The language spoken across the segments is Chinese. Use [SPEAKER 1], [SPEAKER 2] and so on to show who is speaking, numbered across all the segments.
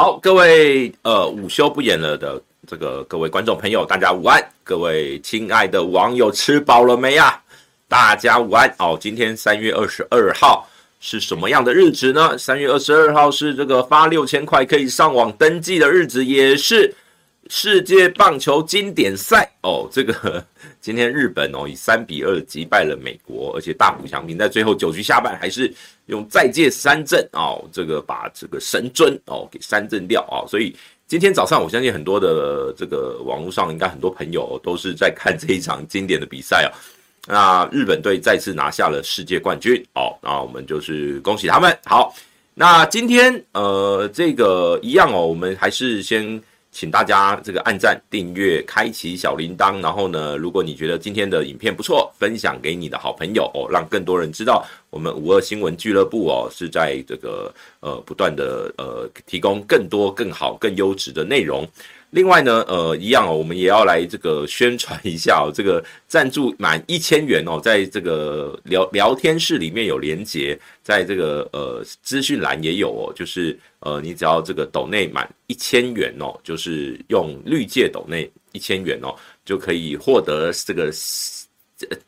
[SPEAKER 1] 好，各位呃午休不演了的这个各位观众朋友，大家午安。各位亲爱的网友，吃饱了没呀？大家午安。哦，今天三月二十二号是什么样的日子呢？三月二十二号是这个发六千块可以上网登记的日子，也是。世界棒球经典赛哦，这个 今天日本哦以三比二击败了美国，而且大谷翔平在最后九局下半还是用再借三振哦，这个把这个神尊哦给三振掉啊，所以今天早上我相信很多的这个网络上应该很多朋友都是在看这一场经典的比赛哦。那日本队再次拿下了世界冠军哦，那我们就是恭喜他们。好，那今天呃这个一样哦，我们还是先。请大家这个按赞、订阅、开启小铃铛，然后呢，如果你觉得今天的影片不错，分享给你的好朋友哦，让更多人知道我们五二新闻俱乐部哦是在这个呃不断的呃提供更多、更好、更优质的内容。另外呢，呃，一样哦，我们也要来这个宣传一下哦，这个赞助满一千元哦，在这个聊聊天室里面有连结，在这个呃资讯栏也有哦，就是呃，你只要这个斗内满一千元哦，就是用绿界斗内一千元哦，就可以获得这个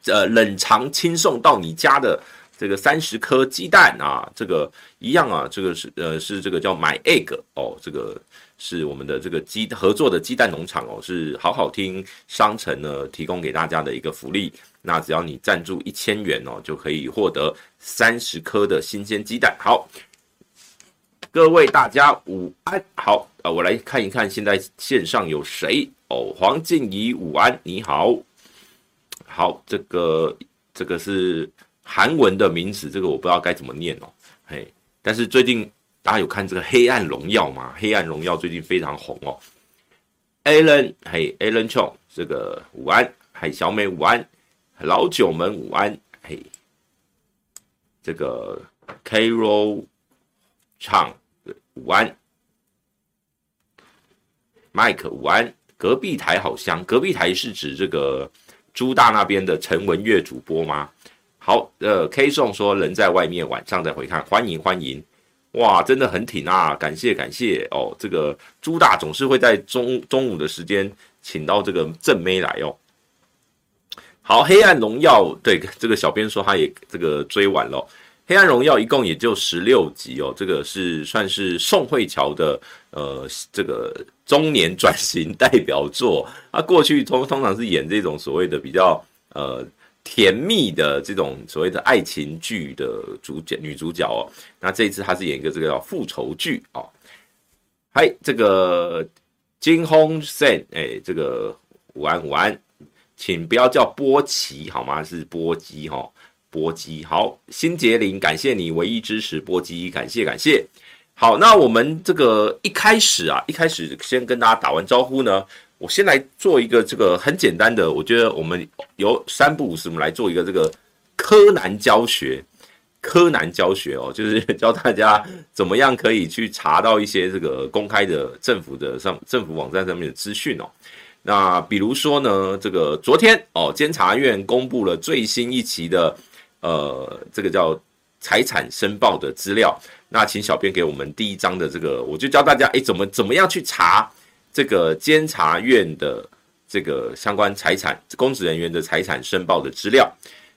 [SPEAKER 1] 呃冷藏轻送到你家的这个三十颗鸡蛋啊，这个一样啊，这个是呃是这个叫 My Egg 哦，这个。是我们的这个鸡合作的鸡蛋农场哦，是好好听商城呢提供给大家的一个福利。那只要你赞助一千元哦，就可以获得三十颗的新鲜鸡蛋。好，各位大家午安。好，呃，我来看一看现在线上有谁哦？黄静怡午安，你好。好，这个这个是韩文的名字，这个我不知道该怎么念哦。嘿，但是最近。大家有看这个《黑暗荣耀》吗？《黑暗荣耀》最近非常红哦。Alan，嘿，Alan Chong，这个午安，嘿小美午安，老九们午安，嘿，这个 Carol Chang 午安，Mike 午安，隔壁台好香，隔壁台是指这个朱大那边的陈文月主播吗？好，呃，K 宋说人在外面，晚上再回看，欢迎欢迎。哇，真的很挺啊！感谢感谢哦，这个朱大总是会在中中午的时间请到这个正妹来哦。好，黑暗荣耀，对这个小编说他也这个追完了，黑暗荣耀一共也就十六集哦，这个是算是宋慧乔的呃这个中年转型代表作。他过去通通常是演这种所谓的比较呃。甜蜜的这种所谓的爱情剧的主角女主角哦，那这一次她是演一个这个叫复仇剧哦。嗨，这个金轰森，哎，这个午安午安，请不要叫波奇好吗？是波基哈，波基好。新杰林，感谢你唯一支持波基，感谢感谢。好，那我们这个一开始啊，一开始先跟大家打完招呼呢。我先来做一个这个很简单的，我觉得我们有三不五时，我们来做一个这个柯南教学，柯南教学哦，就是教大家怎么样可以去查到一些这个公开的政府的上政府网站上面的资讯哦。那比如说呢，这个昨天哦，监察院公布了最新一期的呃，这个叫财产申报的资料。那请小编给我们第一章的这个，我就教大家诶，怎么怎么样去查。这个监察院的这个相关财产公职人员的财产申报的资料，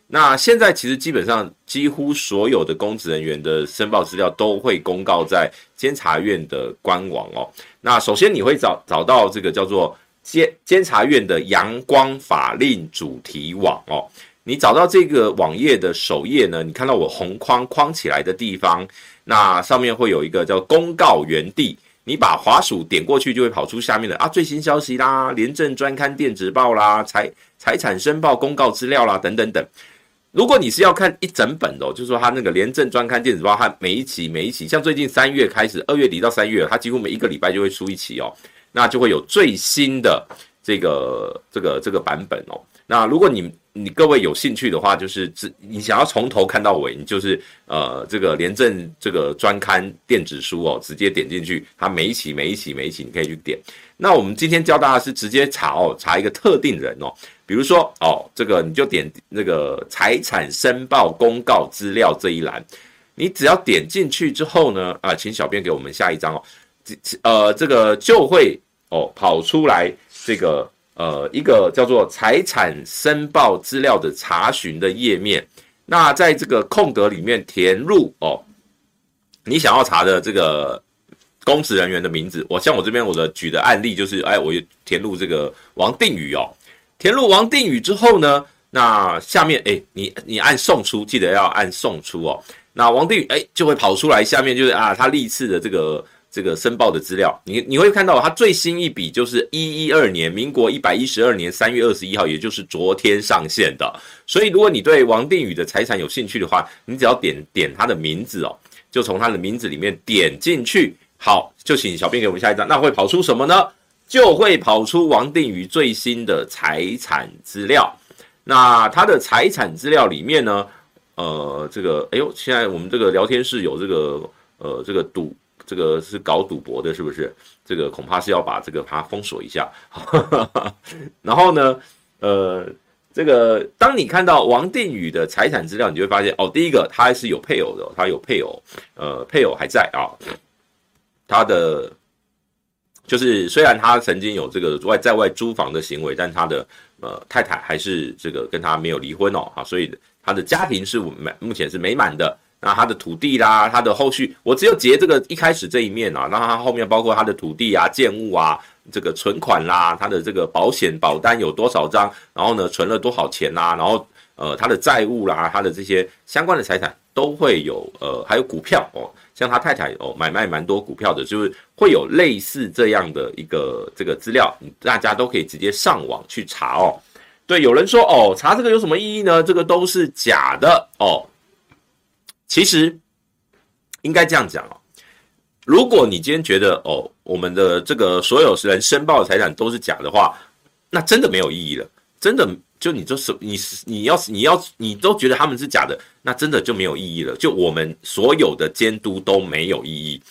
[SPEAKER 1] 那现在其实基本上几乎所有的公职人员的申报资料都会公告在监察院的官网哦。那首先你会找找到这个叫做监监察院的阳光法令主题网哦。你找到这个网页的首页呢，你看到我红框框起来的地方，那上面会有一个叫公告园地。你把滑鼠点过去，就会跑出下面的啊最新消息啦，廉政专刊电子报啦，财财产申报公告资料啦，等等等。如果你是要看一整本哦，就是说它那个廉政专刊电子报，它每一期每一期，像最近三月开始，二月底到三月，它几乎每一个礼拜就会出一期哦，那就会有最新的这个这个这个版本哦。那如果你你各位有兴趣的话，就是只你想要从头看到尾，你就是呃这个廉政这个专刊电子书哦，直接点进去，它每一期每一期每一期你可以去点。那我们今天教大家是直接查哦，查一个特定人哦，比如说哦这个你就点那个财产申报公告资料这一栏，你只要点进去之后呢，啊，请小编给我们下一张哦。呃，这个就会哦跑出来这个呃一个叫做财产申报资料的查询的页面。那在这个空格里面填入哦，你想要查的这个公职人员的名字。我像我这边我的举的案例就是，哎，我填入这个王定宇哦。填入王定宇之后呢，那下面哎，你你按送出，记得要按送出哦。那王定宇哎就会跑出来，下面就是啊他历次的这个。这个申报的资料，你你会看到它最新一笔就是一一二年，民国一百一十二年三月二十一号，也就是昨天上线的。所以，如果你对王定宇的财产有兴趣的话，你只要点点他的名字哦，就从他的名字里面点进去。好，就请小编给我们下一张，那会跑出什么呢？就会跑出王定宇最新的财产资料。那他的财产资料里面呢，呃，这个，哎呦，现在我们这个聊天室有这个，呃，这个赌。这个是搞赌博的，是不是？这个恐怕是要把这个它封锁一下。然后呢，呃，这个当你看到王定宇的财产资料，你就会发现哦，第一个他还是有配偶的，他有配偶，呃，配偶还在啊。他的就是虽然他曾经有这个外在外租房的行为，但他的呃太太还是这个跟他没有离婚哦啊，所以他的家庭是美目前是美满的。那他的土地啦，他的后续，我只有截这个一开始这一面啊，那他后面包括他的土地啊、建物啊、这个存款啦，他的这个保险保单有多少张，然后呢存了多少钱啦，然后呃他的债务啦，他的这些相关的财产都会有，呃还有股票哦，像他太太哦买卖蛮多股票的，就是会有类似这样的一个这个资料，大家都可以直接上网去查哦。对，有人说哦查这个有什么意义呢？这个都是假的哦。其实应该这样讲哦，如果你今天觉得哦，我们的这个所有人申报的财产都是假的话，那真的没有意义了。真的，就你就是你你要你要你都觉得他们是假的，那真的就没有意义了。就我们所有的监督都没有意义。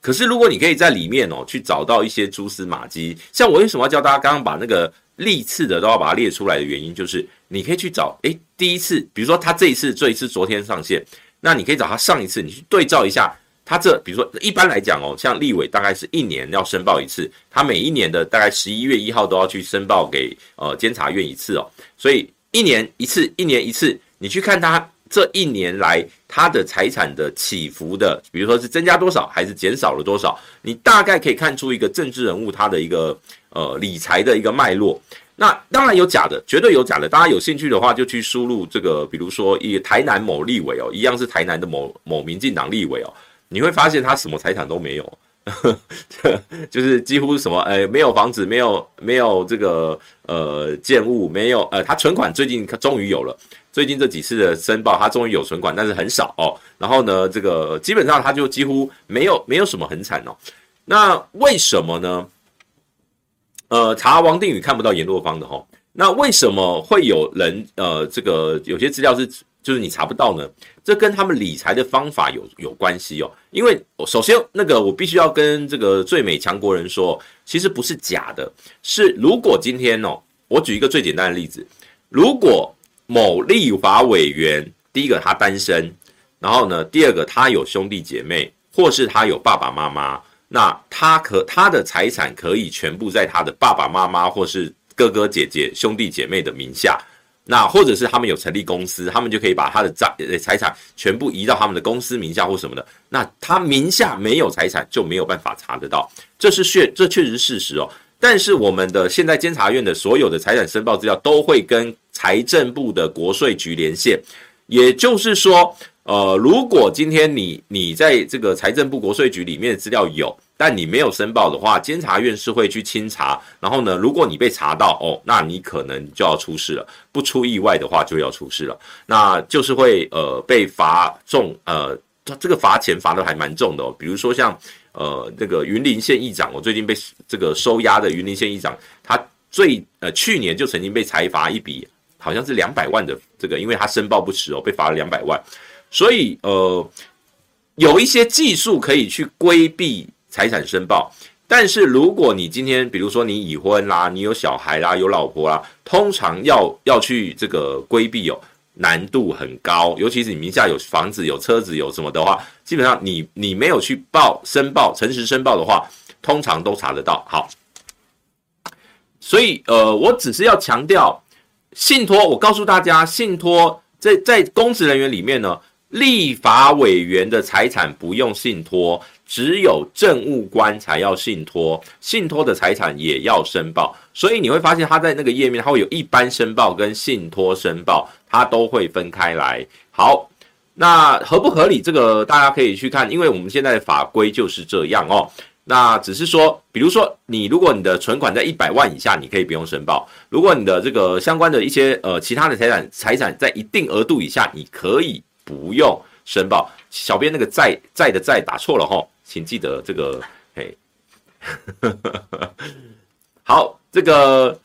[SPEAKER 1] 可是如果你可以在里面哦去找到一些蛛丝马迹，像我为什么要教大家刚刚把那个历次的都要把它列出来的原因，就是你可以去找诶，第一次，比如说他这一次这一次昨天上线。那你可以找他上一次，你去对照一下，他这比如说一般来讲哦，像立委大概是一年要申报一次，他每一年的大概十一月一号都要去申报给呃监察院一次哦，所以一年一次，一年一次，你去看他这一年来他的财产的起伏的，比如说是增加多少还是减少了多少，你大概可以看出一个政治人物他的一个呃理财的一个脉络。那当然有假的，绝对有假的。大家有兴趣的话，就去输入这个，比如说以台南某立委哦，一样是台南的某某民进党立委哦，你会发现他什么财产都没有，就是几乎什么呃没有房子，没有没有这个呃建物，没有呃他存款最近终于有了，最近这几次的申报他终于有存款，但是很少哦。然后呢，这个基本上他就几乎没有没有什么很惨哦。那为什么呢？呃，查王定宇看不到阎若芳的齁，那为什么会有人呃，这个有些资料是就是你查不到呢？这跟他们理财的方法有有关系哦。因为首先那个我必须要跟这个最美强国人说，其实不是假的，是如果今天哦，我举一个最简单的例子，如果某立法委员第一个他单身，然后呢，第二个他有兄弟姐妹，或是他有爸爸妈妈。那他可他的财产可以全部在他的爸爸妈妈或是哥哥姐姐兄弟姐妹的名下，那或者是他们有成立公司，他们就可以把他的财财产全部移到他们的公司名下或什么的。那他名下没有财产就没有办法查得到，这是确这确实是事实哦。但是我们的现在监察院的所有的财产申报资料都会跟财政部的国税局连线，也就是说。呃，如果今天你你在这个财政部国税局里面的资料有，但你没有申报的话，监察院是会去清查。然后呢，如果你被查到哦，那你可能就要出事了。不出意外的话，就要出事了。那就是会呃被罚重呃，这个罚钱罚的还蛮重的哦。比如说像呃那个云林县议长，我最近被这个收押的云林县议长，他最呃去年就曾经被裁罚一笔，好像是两百万的这个，因为他申报不实哦，被罚了两百万。所以，呃，有一些技术可以去规避财产申报，但是如果你今天，比如说你已婚啦，你有小孩啦，有老婆啦，通常要要去这个规避哦，难度很高，尤其是你名下有房子、有车子、有什么的话，基本上你你没有去报申报、诚实申报的话，通常都查得到。好，所以呃，我只是要强调，信托，我告诉大家，信托在在公职人员里面呢，立法委员的财产不用信托，只有政务官才要信托，信托的财产也要申报。所以你会发现，它在那个页面，它会有一般申报跟信托申报，它都会分开来。好。那合不合理？这个大家可以去看，因为我们现在的法规就是这样哦。那只是说，比如说你如果你的存款在一百万以下，你可以不用申报；如果你的这个相关的一些呃其他的财产财产在一定额度以下，你可以不用申报。小编那个在在的在打错了哈，请记得这个嘿，好，这个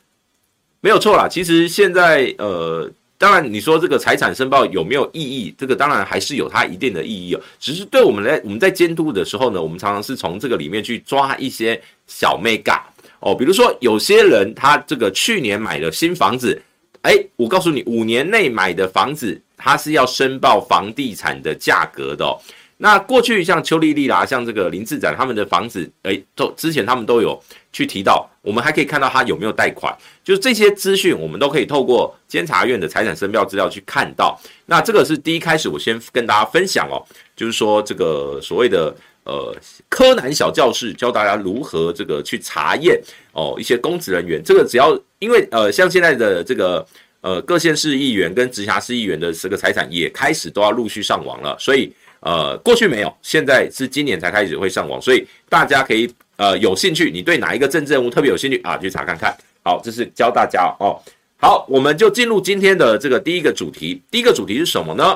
[SPEAKER 1] 没有错啦。其实现在呃。当然，你说这个财产申报有没有意义？这个当然还是有它一定的意义哦。只是对我们来，我们在监督的时候呢，我们常常是从这个里面去抓一些小眉角哦。比如说，有些人他这个去年买了新房子，哎，我告诉你，五年内买的房子，它是要申报房地产的价格的哦。那过去像邱丽丽啦，像这个林志展他们的房子，诶，都之前他们都有去提到，我们还可以看到他有没有贷款，就是这些资讯，我们都可以透过监察院的财产申报资料去看到。那这个是第一开始，我先跟大家分享哦，就是说这个所谓的呃柯南小教室，教大家如何这个去查验哦一些公职人员，这个只要因为呃像现在的这个呃各县市议员跟直辖市议员的这个财产也开始都要陆续上网了，所以。呃，过去没有，现在是今年才开始会上网，所以大家可以呃有兴趣，你对哪一个政治人物特别有兴趣啊，去查看看。好，这是教大家哦。好，我们就进入今天的这个第一个主题。第一个主题是什么呢？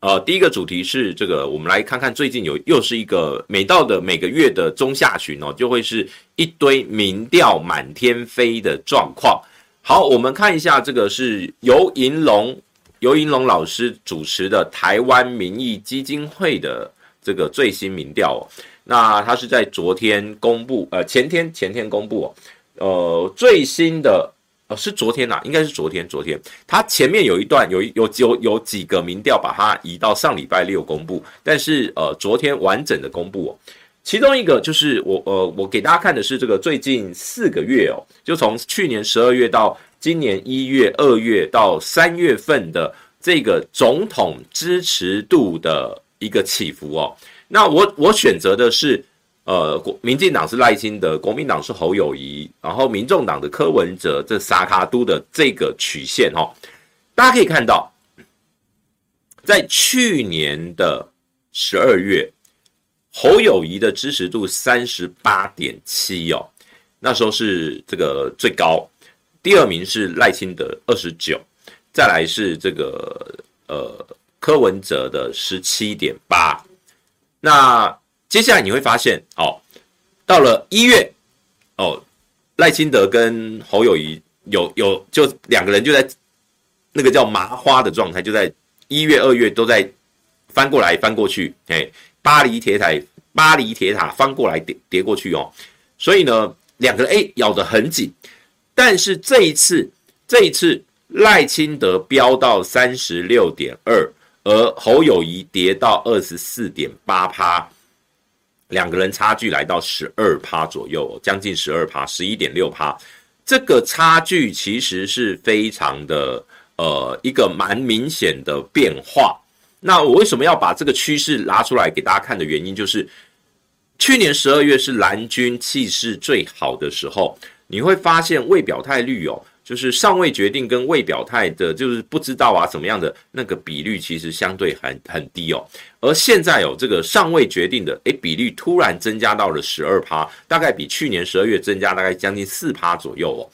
[SPEAKER 1] 呃，第一个主题是这个，我们来看看最近有又是一个每到的每个月的中下旬哦，就会是一堆民调满天飞的状况。好，我们看一下这个是游盈隆。游盈隆老师主持的台湾民意基金会的这个最新民调哦，那他是在昨天公布，呃，前天前天公布哦，呃，最新的呃是昨天呐，应该是昨天昨天，他前面有一段有有有有几个民调把它移到上礼拜六公布，但是呃昨天完整的公布哦，其中一个就是我呃我给大家看的是这个最近四个月哦，就从去年十二月到。今年一月、二月到三月份的这个总统支持度的一个起伏哦，那我我选择的是，呃，国民进党是赖清德，国民党是侯友谊，然后民众党的柯文哲，这三脚督的这个曲线哦，大家可以看到，在去年的十二月，侯友谊的支持度三十八点七哦，那时候是这个最高。第二名是赖清德二十九，再来是这个呃柯文哲的十七点八。那接下来你会发现哦，到了一月哦，赖清德跟侯友宜有有就两个人就在那个叫麻花的状态，就在一月二月都在翻过来翻过去，哎，巴黎铁塔巴黎铁塔翻过来叠叠过去哦，所以呢两个人哎咬得很紧。但是这一次，这一次赖清德飙到三十六点二，而侯友宜跌到二十四点八趴，两个人差距来到十二趴左右，将近十二趴，十一点六趴。这个差距其实是非常的，呃，一个蛮明显的变化。那我为什么要把这个趋势拉出来给大家看的原因，就是去年十二月是蓝军气势最好的时候。你会发现未表态率哦，就是尚未决定跟未表态的，就是不知道啊怎么样的那个比率，其实相对很很低哦。而现在有、哦、这个尚未决定的，诶，比率突然增加到了十二趴，大概比去年十二月增加大概将近四趴左右哦。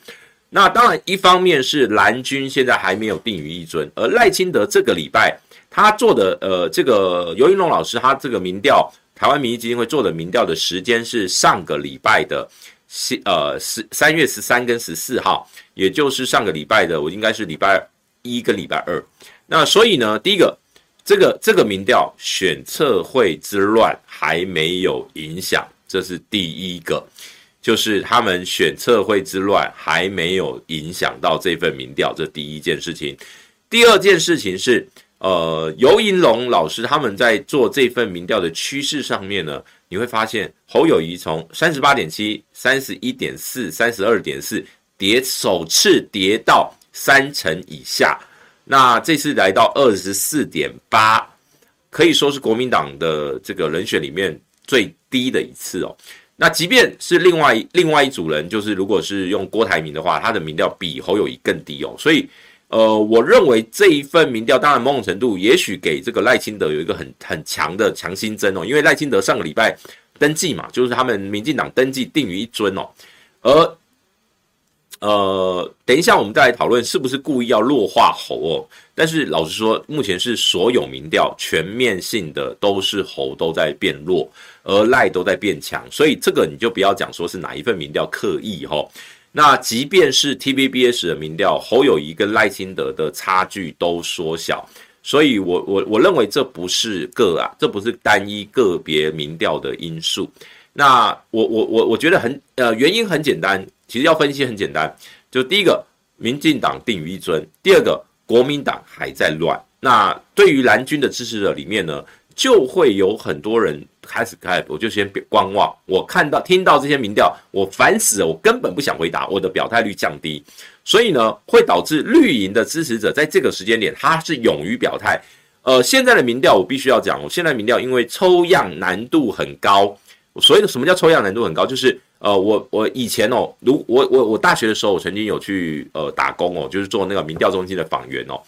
[SPEAKER 1] 那当然，一方面是蓝军现在还没有定于一尊，而赖清德这个礼拜他做的呃，这个尤云龙老师他这个民调，台湾民意基金会做的民调的时间是上个礼拜的。呃，十三月十三跟十四号，也就是上个礼拜的，我应该是礼拜一跟礼拜二。那所以呢，第一个，这个这个民调选测会之乱还没有影响，这是第一个，就是他们选测会之乱还没有影响到这份民调，这第一件事情。第二件事情是，呃，游银龙老师他们在做这份民调的趋势上面呢，你会发现侯友宜从三十八点七、三十一点四、三十二点四跌，首次跌到三成以下。那这次来到二十四点八，可以说是国民党的这个人选里面最低的一次哦。那即便是另外另外一组人，就是如果是用郭台铭的话，他的民调比侯友宜更低哦，所以。呃，我认为这一份民调，当然某种程度，也许给这个赖清德有一个很很强的强心针哦，因为赖清德上个礼拜登记嘛，就是他们民进党登记定于一尊哦，而呃，等一下我们再来讨论是不是故意要弱化侯哦，但是老实说，目前是所有民调全面性的都是侯都在变弱，而赖都在变强，所以这个你就不要讲说是哪一份民调刻意哈。那即便是 TVBS 的民调，侯友谊跟赖清德的差距都缩小，所以我我我认为这不是个啊，这不是单一个别民调的因素。那我我我我觉得很呃原因很简单，其实要分析很简单，就第一个，民进党定于一尊，第二个，国民党还在乱。那对于蓝军的支持者里面呢，就会有很多人。开始开，我就先观望。我看到、听到这些民调，我烦死了，我根本不想回答。我的表态率降低，所以呢，会导致绿营的支持者在这个时间点，他是勇于表态。呃，现在的民调我必须要讲，我现在民调因为抽样难度很高，所以什么叫抽样难度很高？就是呃，我我以前哦，如我我我大学的时候，我曾经有去呃打工哦，就是做那个民调中心的访员哦。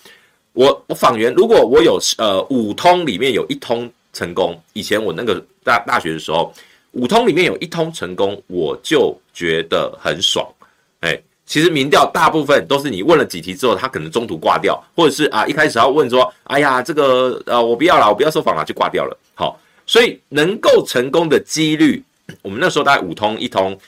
[SPEAKER 1] 我我访员，如果我有呃五通里面有一通。成功。以前我那个大大学的时候，五通里面有一通成功，我就觉得很爽。哎，其实民调大部分都是你问了几题之后，他可能中途挂掉，或者是啊一开始要问说，哎呀这个呃我不要了，我不要受访了，就挂掉了。好，所以能够成功的几率，我们那时候大概五通一通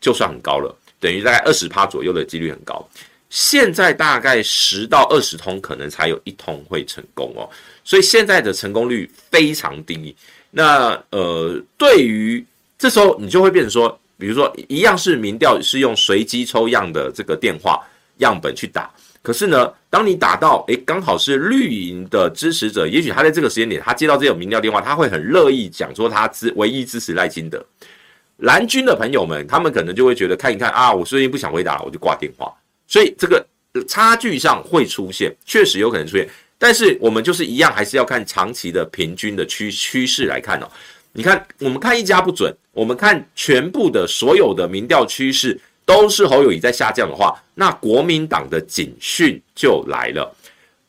[SPEAKER 1] 就算很高了，等于大概二十趴左右的几率很高。现在大概十到二十通可能才有一通会成功哦。所以现在的成功率非常低。那呃，对于这时候你就会变成说，比如说一样是民调是用随机抽样的这个电话样本去打，可是呢，当你打到诶刚好是绿营的支持者，也许他在这个时间点他接到这种民调电话，他会很乐意讲说他支唯一支持赖清德。蓝军的朋友们，他们可能就会觉得看一看啊，我最近不想回答，我就挂电话。所以这个差距上会出现，确实有可能出现。但是我们就是一样，还是要看长期的平均的趋趋势来看哦。你看，我们看一家不准，我们看全部的所有的民调趋势都是侯友谊在下降的话，那国民党的警讯就来了。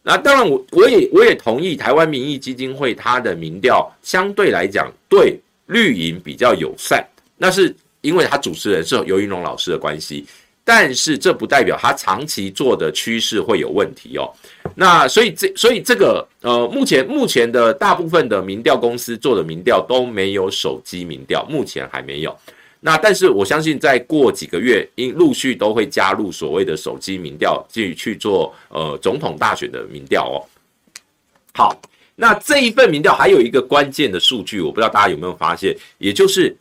[SPEAKER 1] 那当然我，我我也我也同意台湾民意基金会它的民调相对来讲对绿营比较友善，那是因为他主持人是游盈隆老师的关系。但是这不代表他长期做的趋势会有问题哦。那所以这所以这个呃，目前目前的大部分的民调公司做的民调都没有手机民调，目前还没有。那但是我相信再过几个月，因陆续都会加入所谓的手机民调，继续去做呃总统大选的民调哦。好，那这一份民调还有一个关键的数据，我不知道大家有没有发现，也就是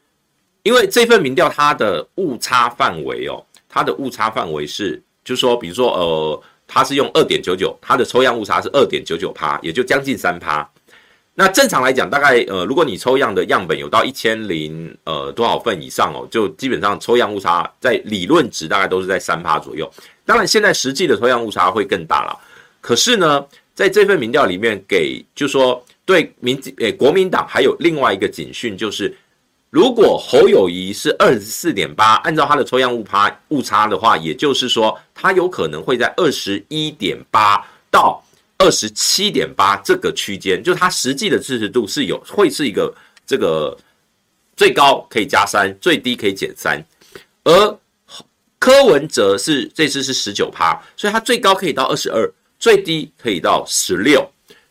[SPEAKER 1] 因为这份民调它的误差范围哦。它的误差范围是，就是说，比如说，呃，它是用二点九九，它的抽样误差是二点九九趴，也就将近三趴。那正常来讲，大概呃，如果你抽样的样本有到一千零呃多少份以上哦，就基本上抽样误差在理论值大概都是在三趴左右。当然，现在实际的抽样误差会更大了。可是呢，在这份民调里面给，就是说对民诶、欸、国民党还有另外一个警讯就是。如果侯友谊是二十四点八，按照他的抽样误差误差的话，也就是说，他有可能会在二十一点八到二十七点八这个区间，就他实际的支持度是有会是一个这个最高可以加三，最低可以减三，而柯文哲是这次是十九趴，所以他最高可以到二十二，最低可以到十六，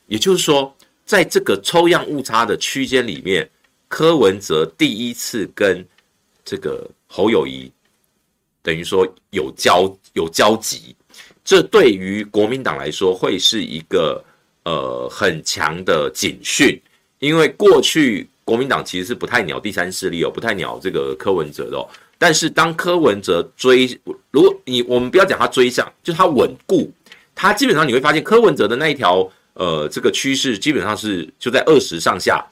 [SPEAKER 1] 也就是说，在这个抽样误差的区间里面。柯文哲第一次跟这个侯友谊等于说有交有交集，这对于国民党来说会是一个呃很强的警讯，因为过去国民党其实是不太鸟第三势力哦，不太鸟这个柯文哲的哦。但是当柯文哲追，如果你我们不要讲他追上，就他稳固，他基本上你会发现柯文哲的那一条呃，这个趋势基本上是就在二十上下，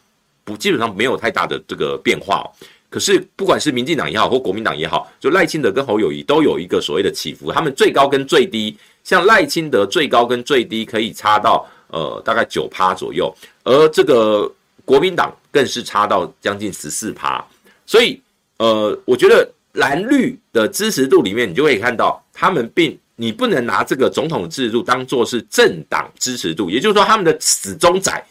[SPEAKER 1] 不基本上没有太大的这个变化。可是不管是民进党也好，或国民党也好，就赖清德跟侯友宜都有一个所谓的起伏，他们最高跟最低，像赖清德最高跟最低可以差到呃大概九趴左右，而这个国民党更是差到将近十四趴，所以呃，我觉得蓝绿的支持度里面，你就会看到他们并你不能拿这个总统制度当做是政党支持度，也就是说他们的死忠仔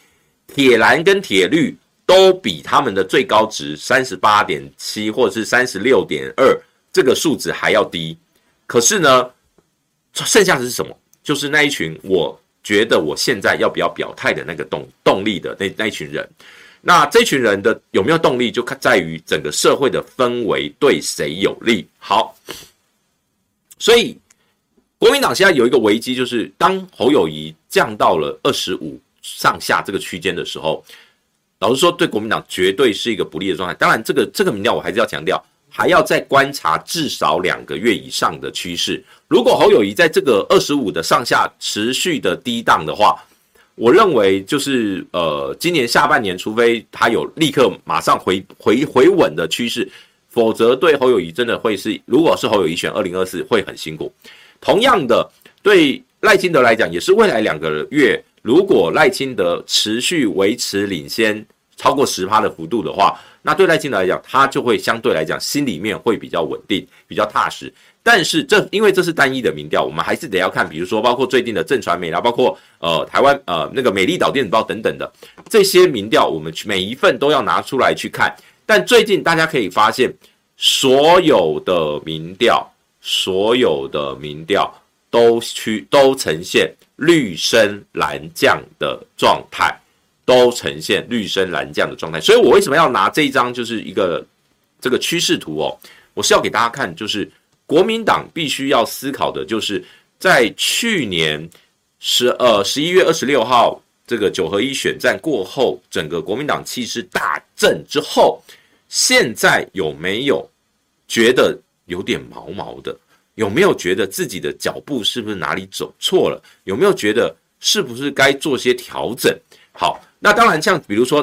[SPEAKER 1] 铁蓝跟铁绿。都比他们的最高值三十八点七或者是三十六点二这个数值还要低，可是呢，剩下的是什么？就是那一群我觉得我现在要不要表态的那个动动力的那那一群人。那这群人的有没有动力，就看在于整个社会的氛围对谁有利。好，所以国民党现在有一个危机，就是当侯友谊降到了二十五上下这个区间的时候。老实说，对国民党绝对是一个不利的状态。当然，这个这个民调我还是要强调，还要再观察至少两个月以上的趋势。如果侯友宜在这个二十五的上下持续的低档的话，我认为就是呃，今年下半年，除非他有立刻马上回回回稳的趋势，否则对侯友宜真的会是，如果是侯友宜选二零二四会很辛苦。同样的，对赖清德来讲，也是未来两个月，如果赖清德持续维持领先。超过十趴的幅度的话，那对赖清德来讲，他就会相对来讲心里面会比较稳定，比较踏实。但是这因为这是单一的民调，我们还是得要看，比如说包括最近的正传媒啦，包括呃台湾呃那个美丽岛电子报等等的这些民调，我们每一份都要拿出来去看。但最近大家可以发现，所有的民调，所有的民调都去都呈现绿升蓝降的状态。都呈现绿升蓝降的状态，所以我为什么要拿这一张就是一个这个趋势图哦？我是要给大家看，就是国民党必须要思考的，就是在去年十呃十一月二十六号这个九合一选战过后，整个国民党气势大振之后，现在有没有觉得有点毛毛的？有没有觉得自己的脚步是不是哪里走错了？有没有觉得是不是该做些调整？好。那当然，像比如说，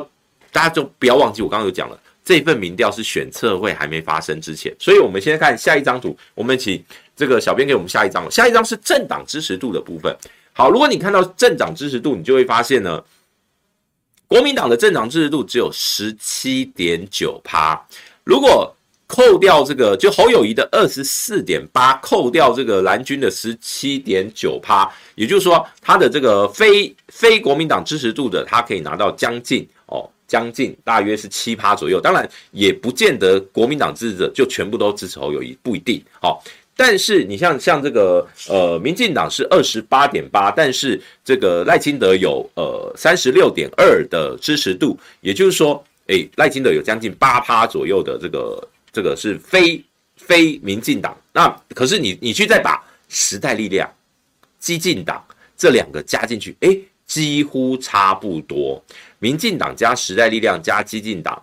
[SPEAKER 1] 大家就不要忘记，我刚刚有讲了，这份民调是选测会还没发生之前，所以我们先看下一张图，我们请这个小编给我们下一张，下一张是政党支持度的部分。好，如果你看到政党支持度，你就会发现呢，国民党的政党支持度只有十七点九趴，如果扣掉这个，就侯友宜的二十四点八，扣掉这个蓝军的十七点九趴，也就是说，他的这个非非国民党支持度的，他可以拿到将近哦，将近大约是七趴左右。当然，也不见得国民党支持者就全部都支持侯友宜，不一定。好、但是你像像这个呃，民进党是二十八点八，但是这个赖清德有呃三十六点二的支持度，也就是说，诶，赖清德有将近八趴左右的这个。这个是非非民进党，那可是你你去再把时代力量、激进党这两个加进去，哎，几乎差不多。民进党加时代力量加激进党，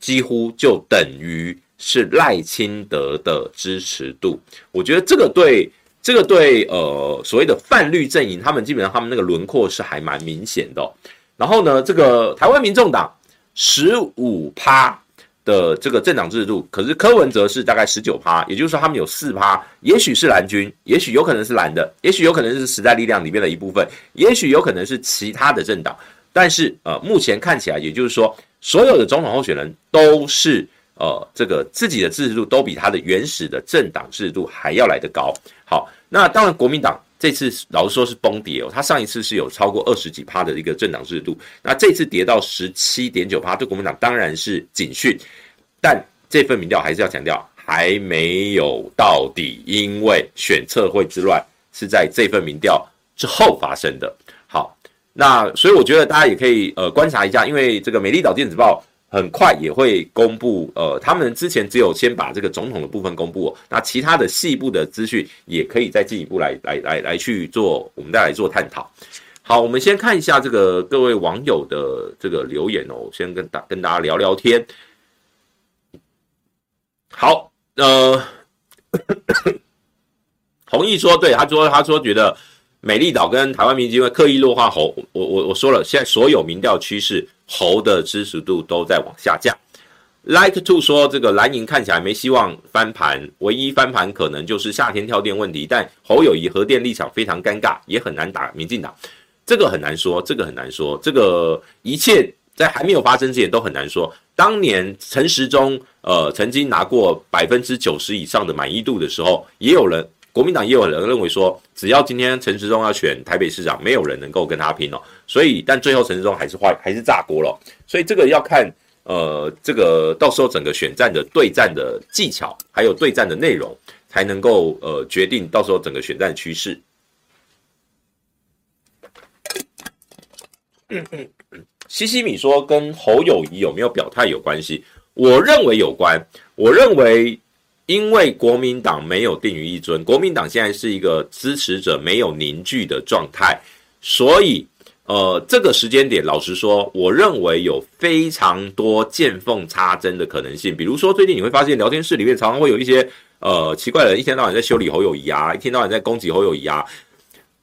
[SPEAKER 1] 几乎就等于是赖清德的支持度。我觉得这个对这个对呃所谓的泛绿阵营，他们基本上他们那个轮廓是还蛮明显的。然后呢，这个台湾民众党十五趴。的这个政党制度，可是柯文哲是大概十九趴，也就是说他们有四趴，也许是蓝军，也许有可能是蓝的，也许有可能是时代力量里面的一部分，也许有可能是其他的政党，但是呃，目前看起来，也就是说，所有的总统候选人都是呃这个自己的支持度都比他的原始的政党制度还要来得高。好，那当然国民党。这次老实说是崩跌哦，他上一次是有超过二十几趴的一个政党制度，那这次跌到十七点九趴，对国民党当然是警讯，但这份民调还是要强调还没有到底，因为选测会之乱是在这份民调之后发生的。好，那所以我觉得大家也可以呃观察一下，因为这个美丽岛电子报。很快也会公布，呃，他们之前只有先把这个总统的部分公布，那其他的细部的资讯也可以再进一步来来来来去做，我们再来做探讨。好，我们先看一下这个各位网友的这个留言哦，先跟大跟大家聊聊天。好，呃，同意说，对，他说他说觉得，美丽岛跟台湾民基会刻意弱化侯，我我我说了，现在所有民调趋势侯的支持度都在往下降。Like to 说这个蓝营看起来没希望翻盘，唯一翻盘可能就是夏天跳电问题，但侯友谊核电立场非常尴尬，也很难打民进党，这个很难说，这个很难说，这个一切在还没有发生之前都很难说。当年陈时中呃曾经拿过百分之九十以上的满意度的时候，也有人国民党也有人认为说，只要今天陈时中要选台北市长，没有人能够跟他拼哦。所以，但最后陈时中还是坏，还是炸锅了。所以这个要看。呃，这个到时候整个选战的对战的技巧，还有对战的内容，才能够呃决定到时候整个选战的趋势。西西米说跟侯友谊有没有表态有关系？我认为有关。我认为，因为国民党没有定于一尊，国民党现在是一个支持者没有凝聚的状态，所以。呃，这个时间点，老实说，我认为有非常多见缝插针的可能性。比如说，最近你会发现聊天室里面常常会有一些呃奇怪的人，一天到晚在修理侯友宜啊，一天到晚在攻击侯友宜啊。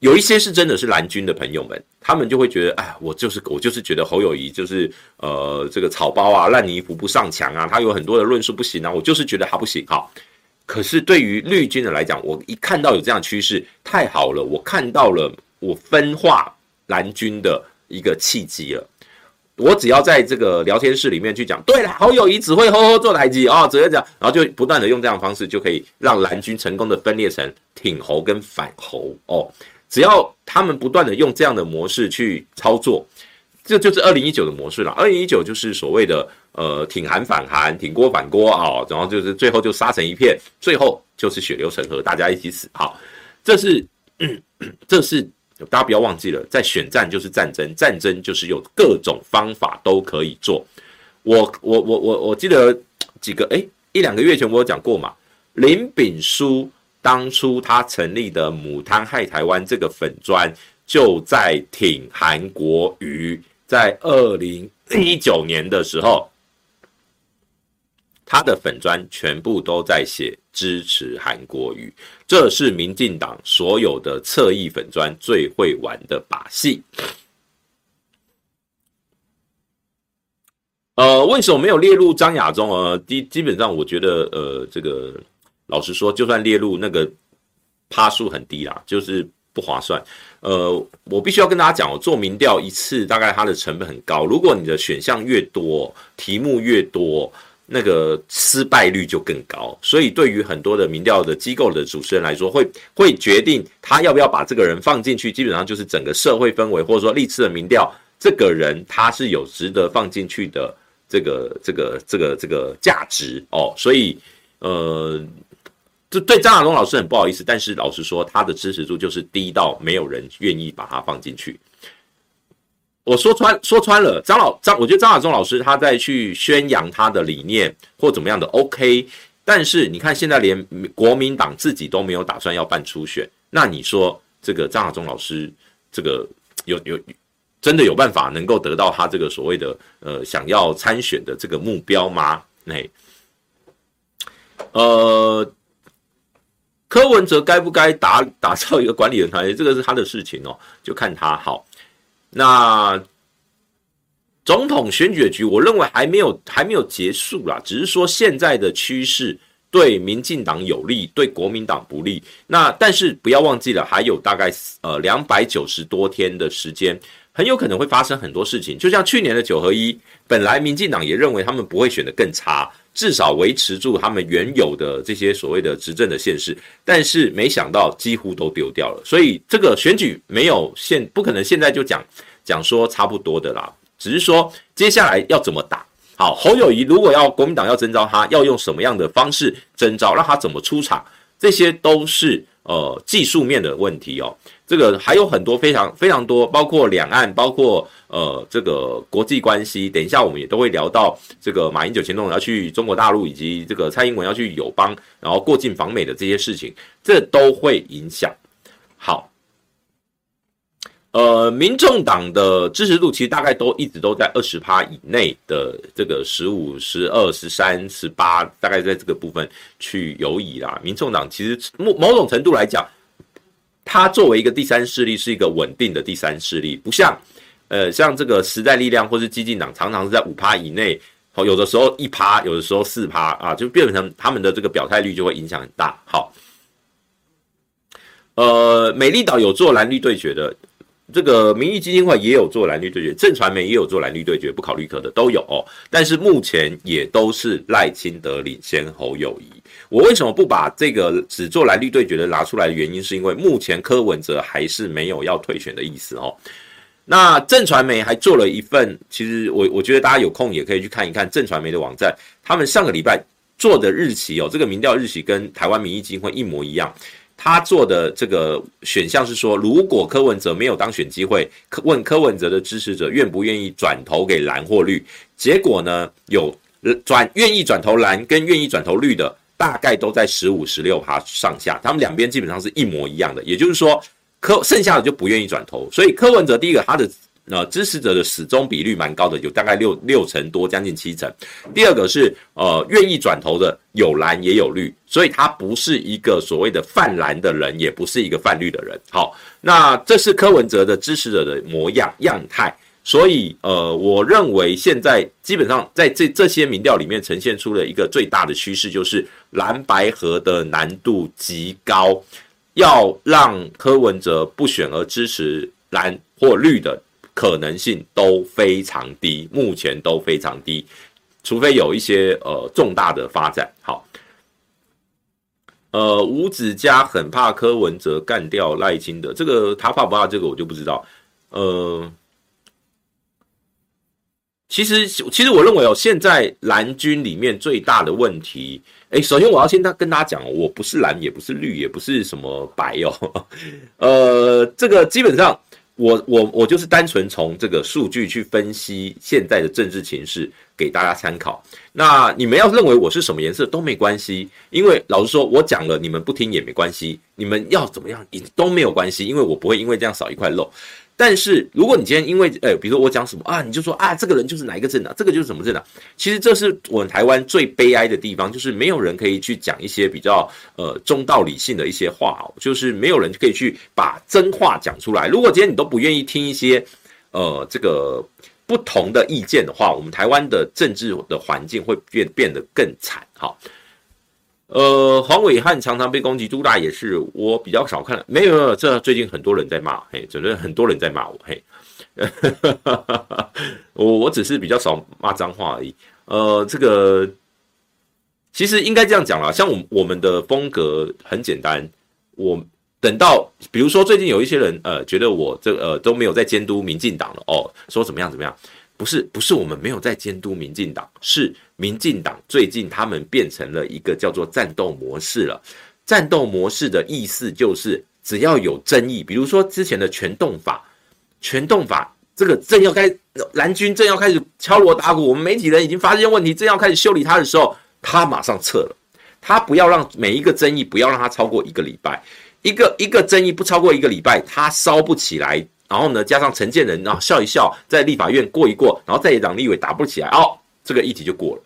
[SPEAKER 1] 有一些是真的是蓝军的朋友们，他们就会觉得，哎，我就是我就是觉得侯友宜就是呃这个草包啊，烂泥扶不上墙啊，他有很多的论述不行啊，我就是觉得他不行。好，可是对于绿军的来讲，我一看到有这样趋势，太好了，我看到了我分化。蓝军的一个契机了，我只要在这个聊天室里面去讲，对了，侯友谊只会呵呵做台机哦，只会讲，然后就不断的用这样的方式，就可以让蓝军成功的分裂成挺侯跟反侯哦。只要他们不断的用这样的模式去操作，这就是二零一九的模式了。二零一九就是所谓的呃挺韩反韩，挺郭反郭啊，然后就是最后就杀成一片，最后就是血流成河，大家一起死。好，这是这是。大家不要忘记了，在选战就是战争，战争就是有各种方法都可以做。我我我我我记得几个诶，一两个月前我有讲过嘛。林炳书当初他成立的母汤害台湾这个粉专，就在挺韩国瑜，在二零一九年的时候。他的粉专全部都在写支持韩国瑜，这是民进党所有的侧翼粉专最会玩的把戏。呃，为什么没有列入张亚中啊？基基本上，我觉得，呃，这个老实说，就算列入那个趴数很低啦，就是不划算。呃，我必须要跟大家讲，我做民调一次大概它的成本很高，如果你的选项越多，题目越多。那个失败率就更高，所以对于很多的民调的机构的主持人来说，会会决定他要不要把这个人放进去，基本上就是整个社会氛围，或者说历次的民调，这个人他是有值得放进去的这个这个这个这个价值哦，所以呃，这对张亚东老师很不好意思，但是老实说，他的支持度就是低到没有人愿意把他放进去。我说穿说穿了，张老张，我觉得张亚中老师他在去宣扬他的理念或怎么样的 OK，但是你看现在连国民党自己都没有打算要办初选，那你说这个张亚中老师这个有有真的有办法能够得到他这个所谓的呃想要参选的这个目标吗？那呃，柯文哲该不该打打造一个管理人团，这个是他的事情哦，就看他好。那总统选举的局，我认为还没有还没有结束啦，只是说现在的趋势对民进党有利，对国民党不利。那但是不要忘记了，还有大概呃两百九十多天的时间，很有可能会发生很多事情。就像去年的九合一，本来民进党也认为他们不会选得更差。至少维持住他们原有的这些所谓的执政的县市，但是没想到几乎都丢掉了，所以这个选举没有现不可能现在就讲讲说差不多的啦，只是说接下来要怎么打。好，侯友谊如果要国民党要征召他，要用什么样的方式征召，让他怎么出场，这些都是呃技术面的问题哦。这个还有很多非常非常多，包括两岸，包括呃这个国际关系。等一下我们也都会聊到这个马英九前总统要去中国大陆，以及这个蔡英文要去友邦，然后过境访美的这些事情，这都会影响。好，呃，民众党的支持度其实大概都一直都在二十趴以内的这个十五、十二、十三、十八，大概在这个部分去游移啦。民众党其实某某种程度来讲。它作为一个第三势力，是一个稳定的第三势力，不像呃像这个时代力量或是激进党，常常是在五趴以内，好，有的时候一趴，有的时候四趴啊，就变成他们的这个表态率就会影响很大。好，呃，美丽岛有做蓝绿对决的。这个民意基金会也有做蓝绿对决，正传媒也有做蓝绿对决，不考绿可的都有哦。但是目前也都是赖清德领先侯友谊。我为什么不把这个只做蓝绿对决的拿出来原因，是因为目前柯文哲还是没有要退选的意思哦。那震传媒还做了一份，其实我我觉得大家有空也可以去看一看震传媒的网站，他们上个礼拜做的日期哦，这个民调日期跟台湾民意基金会一模一样。他做的这个选项是说，如果柯文哲没有当选机会，问柯文哲的支持者愿不愿意转投给蓝或绿？结果呢，有转愿意转投蓝跟愿意转投绿的，大概都在十五、十六趴上下，他们两边基本上是一模一样的。也就是说，柯剩下的就不愿意转投，所以柯文哲第一个他的。呃，支持者的始终比率蛮高的，有大概六六成多，将近七成。第二个是呃，愿意转投的有蓝也有绿，所以他不是一个所谓的泛蓝的人，也不是一个泛绿的人。好，那这是柯文哲的支持者的模样样态。所以呃，我认为现在基本上在这这些民调里面呈现出了一个最大的趋势，就是蓝白合的难度极高，要让柯文哲不选而支持蓝或绿的。可能性都非常低，目前都非常低，除非有一些呃重大的发展。好，呃，吴子嘉很怕柯文哲干掉赖清德，这个他怕不怕？这个我就不知道。呃，其实其实我认为哦，现在蓝军里面最大的问题，诶，首先我要先跟大家讲，我不是蓝，也不是绿，也不是什么白哦。呃，这个基本上。我我我就是单纯从这个数据去分析现在的政治情势，给大家参考。那你们要认为我是什么颜色都没关系，因为老实说，我讲了你们不听也没关系，你们要怎么样也都没有关系，因为我不会因为这样少一块肉。但是，如果你今天因为，呃，比如说我讲什么啊，你就说啊，这个人就是哪一个政党，这个就是什么政党。其实这是我们台湾最悲哀的地方，就是没有人可以去讲一些比较呃中道理性的一些话哦，就是没有人可以去把真话讲出来。如果今天你都不愿意听一些呃这个不同的意见的话，我们台湾的政治的环境会变变得更惨。好。呃，黄伟汉常常被攻击，朱大也是我比较少看，没有没有，这最近很多人在骂，嘿，真的很多人在骂我，嘿，我我只是比较少骂脏话而已。呃，这个其实应该这样讲啦，像我我们的风格很简单，我等到比如说最近有一些人呃觉得我这呃都没有在监督民进党了哦，说怎么样怎么样。不是不是，我们没有在监督民进党，是民进党最近他们变成了一个叫做战斗模式了。战斗模式的意思就是，只要有争议，比如说之前的全动法，全动法这个正要开，蓝军正要开始敲锣打鼓，我们媒体人已经发现问题，正要开始修理他的时候，他马上撤了。他不要让每一个争议不要让他超过一个礼拜，一个一个争议不超过一个礼拜，他烧不起来。然后呢，加上陈建仁，然后笑一笑，在立法院过一过，然后在野党立委打不起来，哦，这个议题就过了。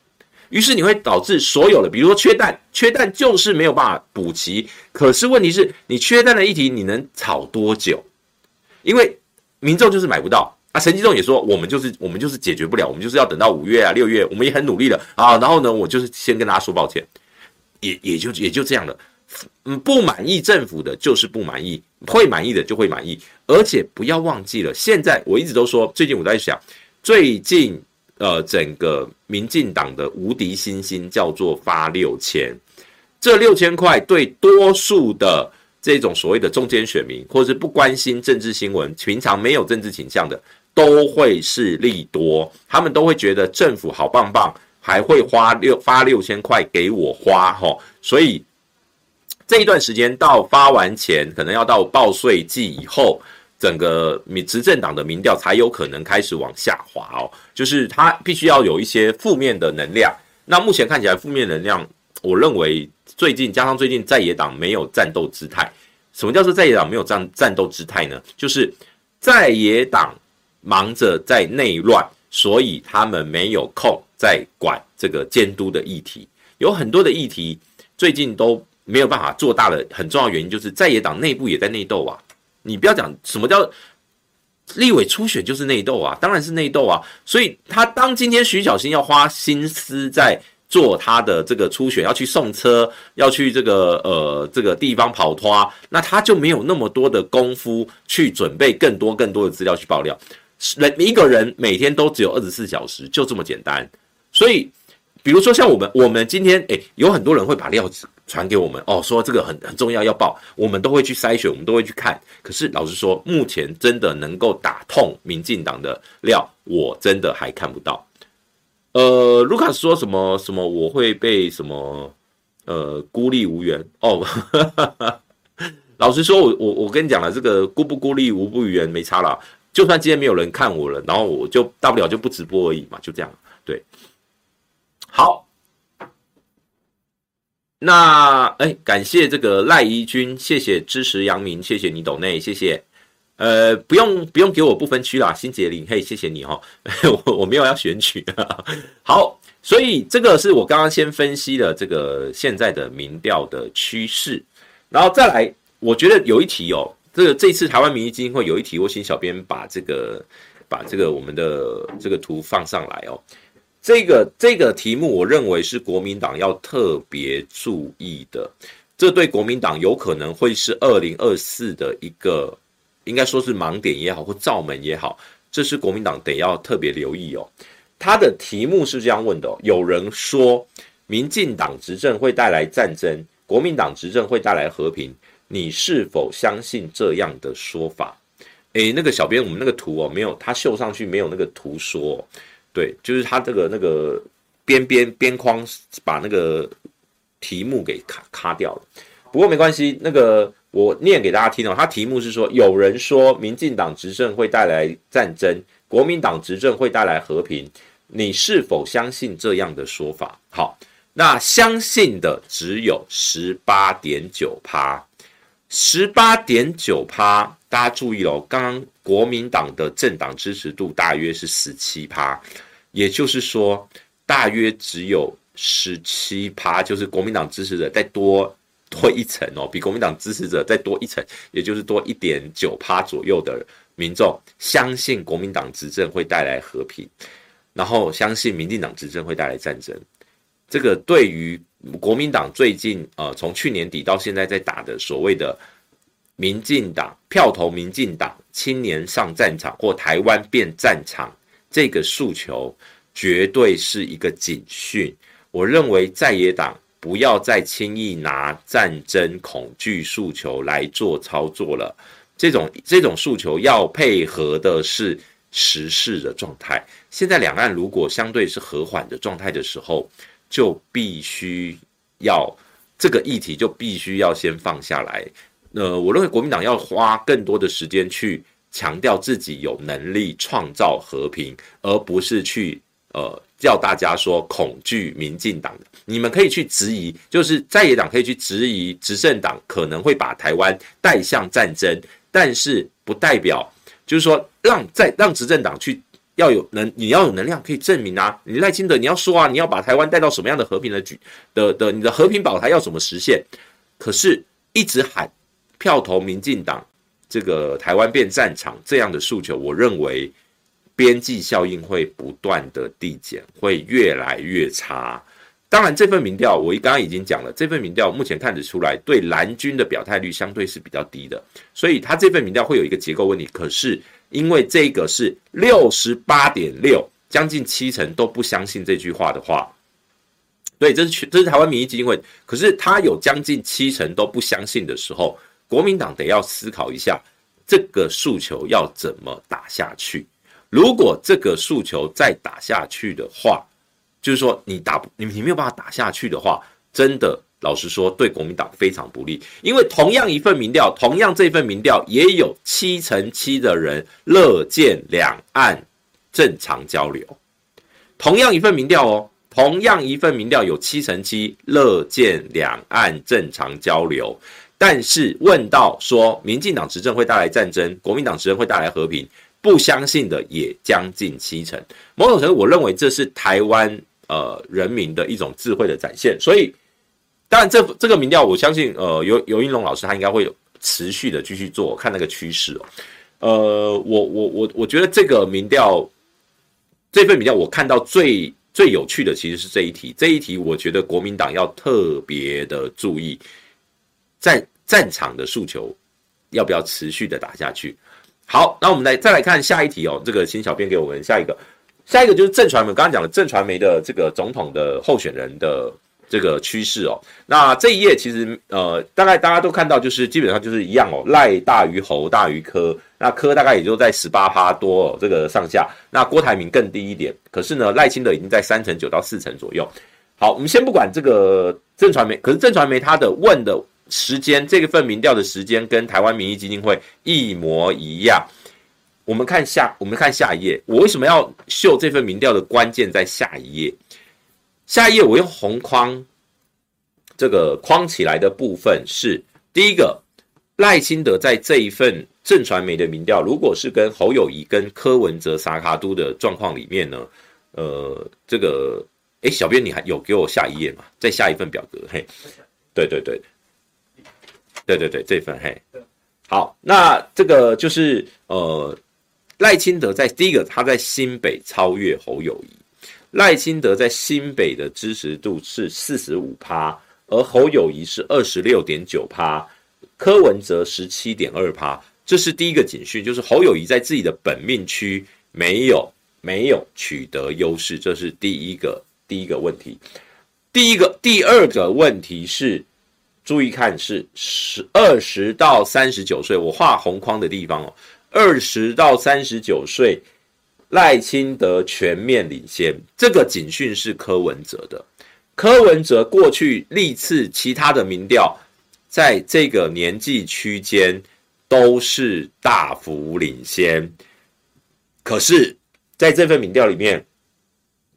[SPEAKER 1] 于是你会导致所有的，比如说缺蛋，缺蛋就是没有办法补齐。可是问题是你缺蛋的议题，你能炒多久？因为民众就是买不到啊。陈吉仲也说，我们就是我们就是解决不了，我们就是要等到五月啊、六月，我们也很努力了啊。然后呢，我就是先跟大家说抱歉，也也就也就这样了。嗯，不满意政府的就是不满意，会满意的就会满意，而且不要忘记了，现在我一直都说，最近我在想，最近呃，整个民进党的无敌星星叫做发六千，这六千块对多数的这种所谓的中间选民，或者是不关心政治新闻、平常没有政治倾向的，都会是利多，他们都会觉得政府好棒棒，还会花六发六千块给我花齁，所以。这一段时间到发完钱，可能要到报税季以后，整个民执政党的民调才有可能开始往下滑哦。就是它必须要有一些负面的能量。那目前看起来负面能量，我认为最近加上最近在野党没有战斗姿态。什么叫做在野党没有战战斗姿态呢？就是在野党忙着在内乱，所以他们没有空在管这个监督的议题。有很多的议题最近都。没有办法做大的很重要原因，就是在野党内部也在内斗啊。你不要讲什么叫立委初选就是内斗啊，当然是内斗啊。所以他当今天徐小新要花心思在做他的这个初选，要去送车，要去这个呃这个地方跑摊，那他就没有那么多的功夫去准备更多更多的资料去爆料。人一个人每天都只有二十四小时，就这么简单。所以，比如说像我们，我们今天诶，有很多人会把料子传给我们哦，说这个很很重要要报，我们都会去筛选，我们都会去看。可是老实说，目前真的能够打痛民进党的料，我真的还看不到。呃，卢卡斯说什么什么我会被什么呃孤立无援哦。老实说，我我我跟你讲了，这个孤不孤立无不援没差了。就算今天没有人看我了，然后我就大不了就不直播而已嘛，就这样。好，那哎，感谢这个赖怡君，谢谢支持杨明，谢谢你斗内，谢谢。呃，不用不用给我不分区啦，新杰林，嘿，谢谢你哈，我我没有要选举。好，所以这个是我刚刚先分析了这个现在的民调的趋势，然后再来，我觉得有一题哦。这个这次台湾民意基金会有一题，我请小编把这个把这个我们的这个图放上来哦。这个这个题目，我认为是国民党要特别注意的。这对国民党有可能会是二零二四的一个，应该说是盲点也好，或罩门也好，这是国民党得要特别留意哦。他的题目是这样问的：有人说，民进党执政会带来战争，国民党执政会带来和平。你是否相信这样的说法？诶，那个小编，我们那个图哦，没有，他秀上去没有那个图说哦，对，就是他这个那个边边边框把那个题目给卡卡掉了。不过没关系，那个我念给大家听哦。他题目是说，有人说民进党执政会带来战争，国民党执政会带来和平，你是否相信这样的说法？好，那相信的只有十八点九趴。十八点九趴，大家注意哦，刚刚国民党的政党支持度大约是十七趴，也就是说，大约只有十七趴，就是国民党支持者再多多一层哦，比国民党支持者再多一层，也就是多一点九趴左右的民众相信国民党执政会带来和平，然后相信民进党执政会带来战争。这个对于国民党最近呃，从去年底到现在在打的所谓的民进党票投民进党，青年上战场或台湾变战场这个诉求，绝对是一个警讯。我认为在野党不要再轻易拿战争恐惧诉求来做操作了，这种这种诉求要配合的是时事的状态。现在两岸如果相对是和缓的状态的时候，就必须要这个议题就必须要先放下来。呃，我认为国民党要花更多的时间去强调自己有能力创造和平，而不是去呃叫大家说恐惧民进党的。你们可以去质疑，就是在野党可以去质疑执政党可能会把台湾带向战争，但是不代表就是说让在让执政党去。要有能，你要有能量可以证明啊！你赖清德，你要说啊，你要把台湾带到什么样的和平的局的的，你的和平保台要怎么实现？可是，一直喊票投民进党，这个台湾变战场这样的诉求，我认为边际效应会不断的递减，会越来越差。当然，这份民调我刚刚已经讲了，这份民调目前看得出来，对蓝军的表态率相对是比较低的，所以他这份民调会有一个结构问题。可是。因为这个是六十八点六，将近七成都不相信这句话的话，对，这是这是台湾民意基金会。可是他有将近七成都不相信的时候，国民党得要思考一下这个诉求要怎么打下去。如果这个诉求再打下去的话，就是说你打你你没有办法打下去的话，真的。老实说，对国民党非常不利，因为同样一份民调，同样这份民调也有七成七的人乐见两岸正常交流。同样一份民调哦，同样一份民调有七成七乐见两岸正常交流，但是问到说民进党执政会带来战争，国民党执政会带来和平，不相信的也将近七成。某种程度，我认为这是台湾呃人民的一种智慧的展现，所以。当然这这个民调，我相信呃游游盈隆老师他应该会持续的继续做，看那个趋势哦。呃，我我我我觉得这个民调这份民调，我看到最最有趣的其实是这一题，这一题我觉得国民党要特别的注意，战战场的诉求要不要持续的打下去。好，那我们来再来看下一题哦。这个请小编给我们下一个，下一个就是正传媒，刚刚讲的正传媒的这个总统的候选人的这个趋势哦。那这一页其实呃，大概大家都看到，就是基本上就是一样哦，赖大于侯大于柯，那柯大概也就在十八趴多哦，这个上下。那郭台铭更低一点，可是呢，赖清德已经在三成九到四成左右。好，我们先不管这个正传媒，可是正传媒他的问的。时间这个份民调的时间跟台湾民意基金会一模一样。我们看下，我们看下一页。我为什么要秀这份民调的关键在下一页？下一页我用红框这个框起来的部分是第一个，赖清德在这一份正传媒的民调，如果是跟侯友谊跟柯文哲萨卡都的状况里面呢，呃，这个诶，小编你还有给我下一页吗？再下一份表格，嘿，对对对。对对对，这份嘿，好，那这个就是呃，赖清德在第一个，他在新北超越侯友宜，赖清德在新北的支持度是四十五趴，而侯友宜是二十六点九趴，柯文哲十七点二趴，这是第一个警讯，就是侯友宜在自己的本命区没有没有取得优势，这是第一个第一个问题，第一个第二个问题是。注意看，是十二十到三十九岁，我画红框的地方哦。二十到三十九岁，赖清德全面领先，这个警讯是柯文哲的。柯文哲过去历次其他的民调，在这个年纪区间都是大幅领先，可是在这份民调里面，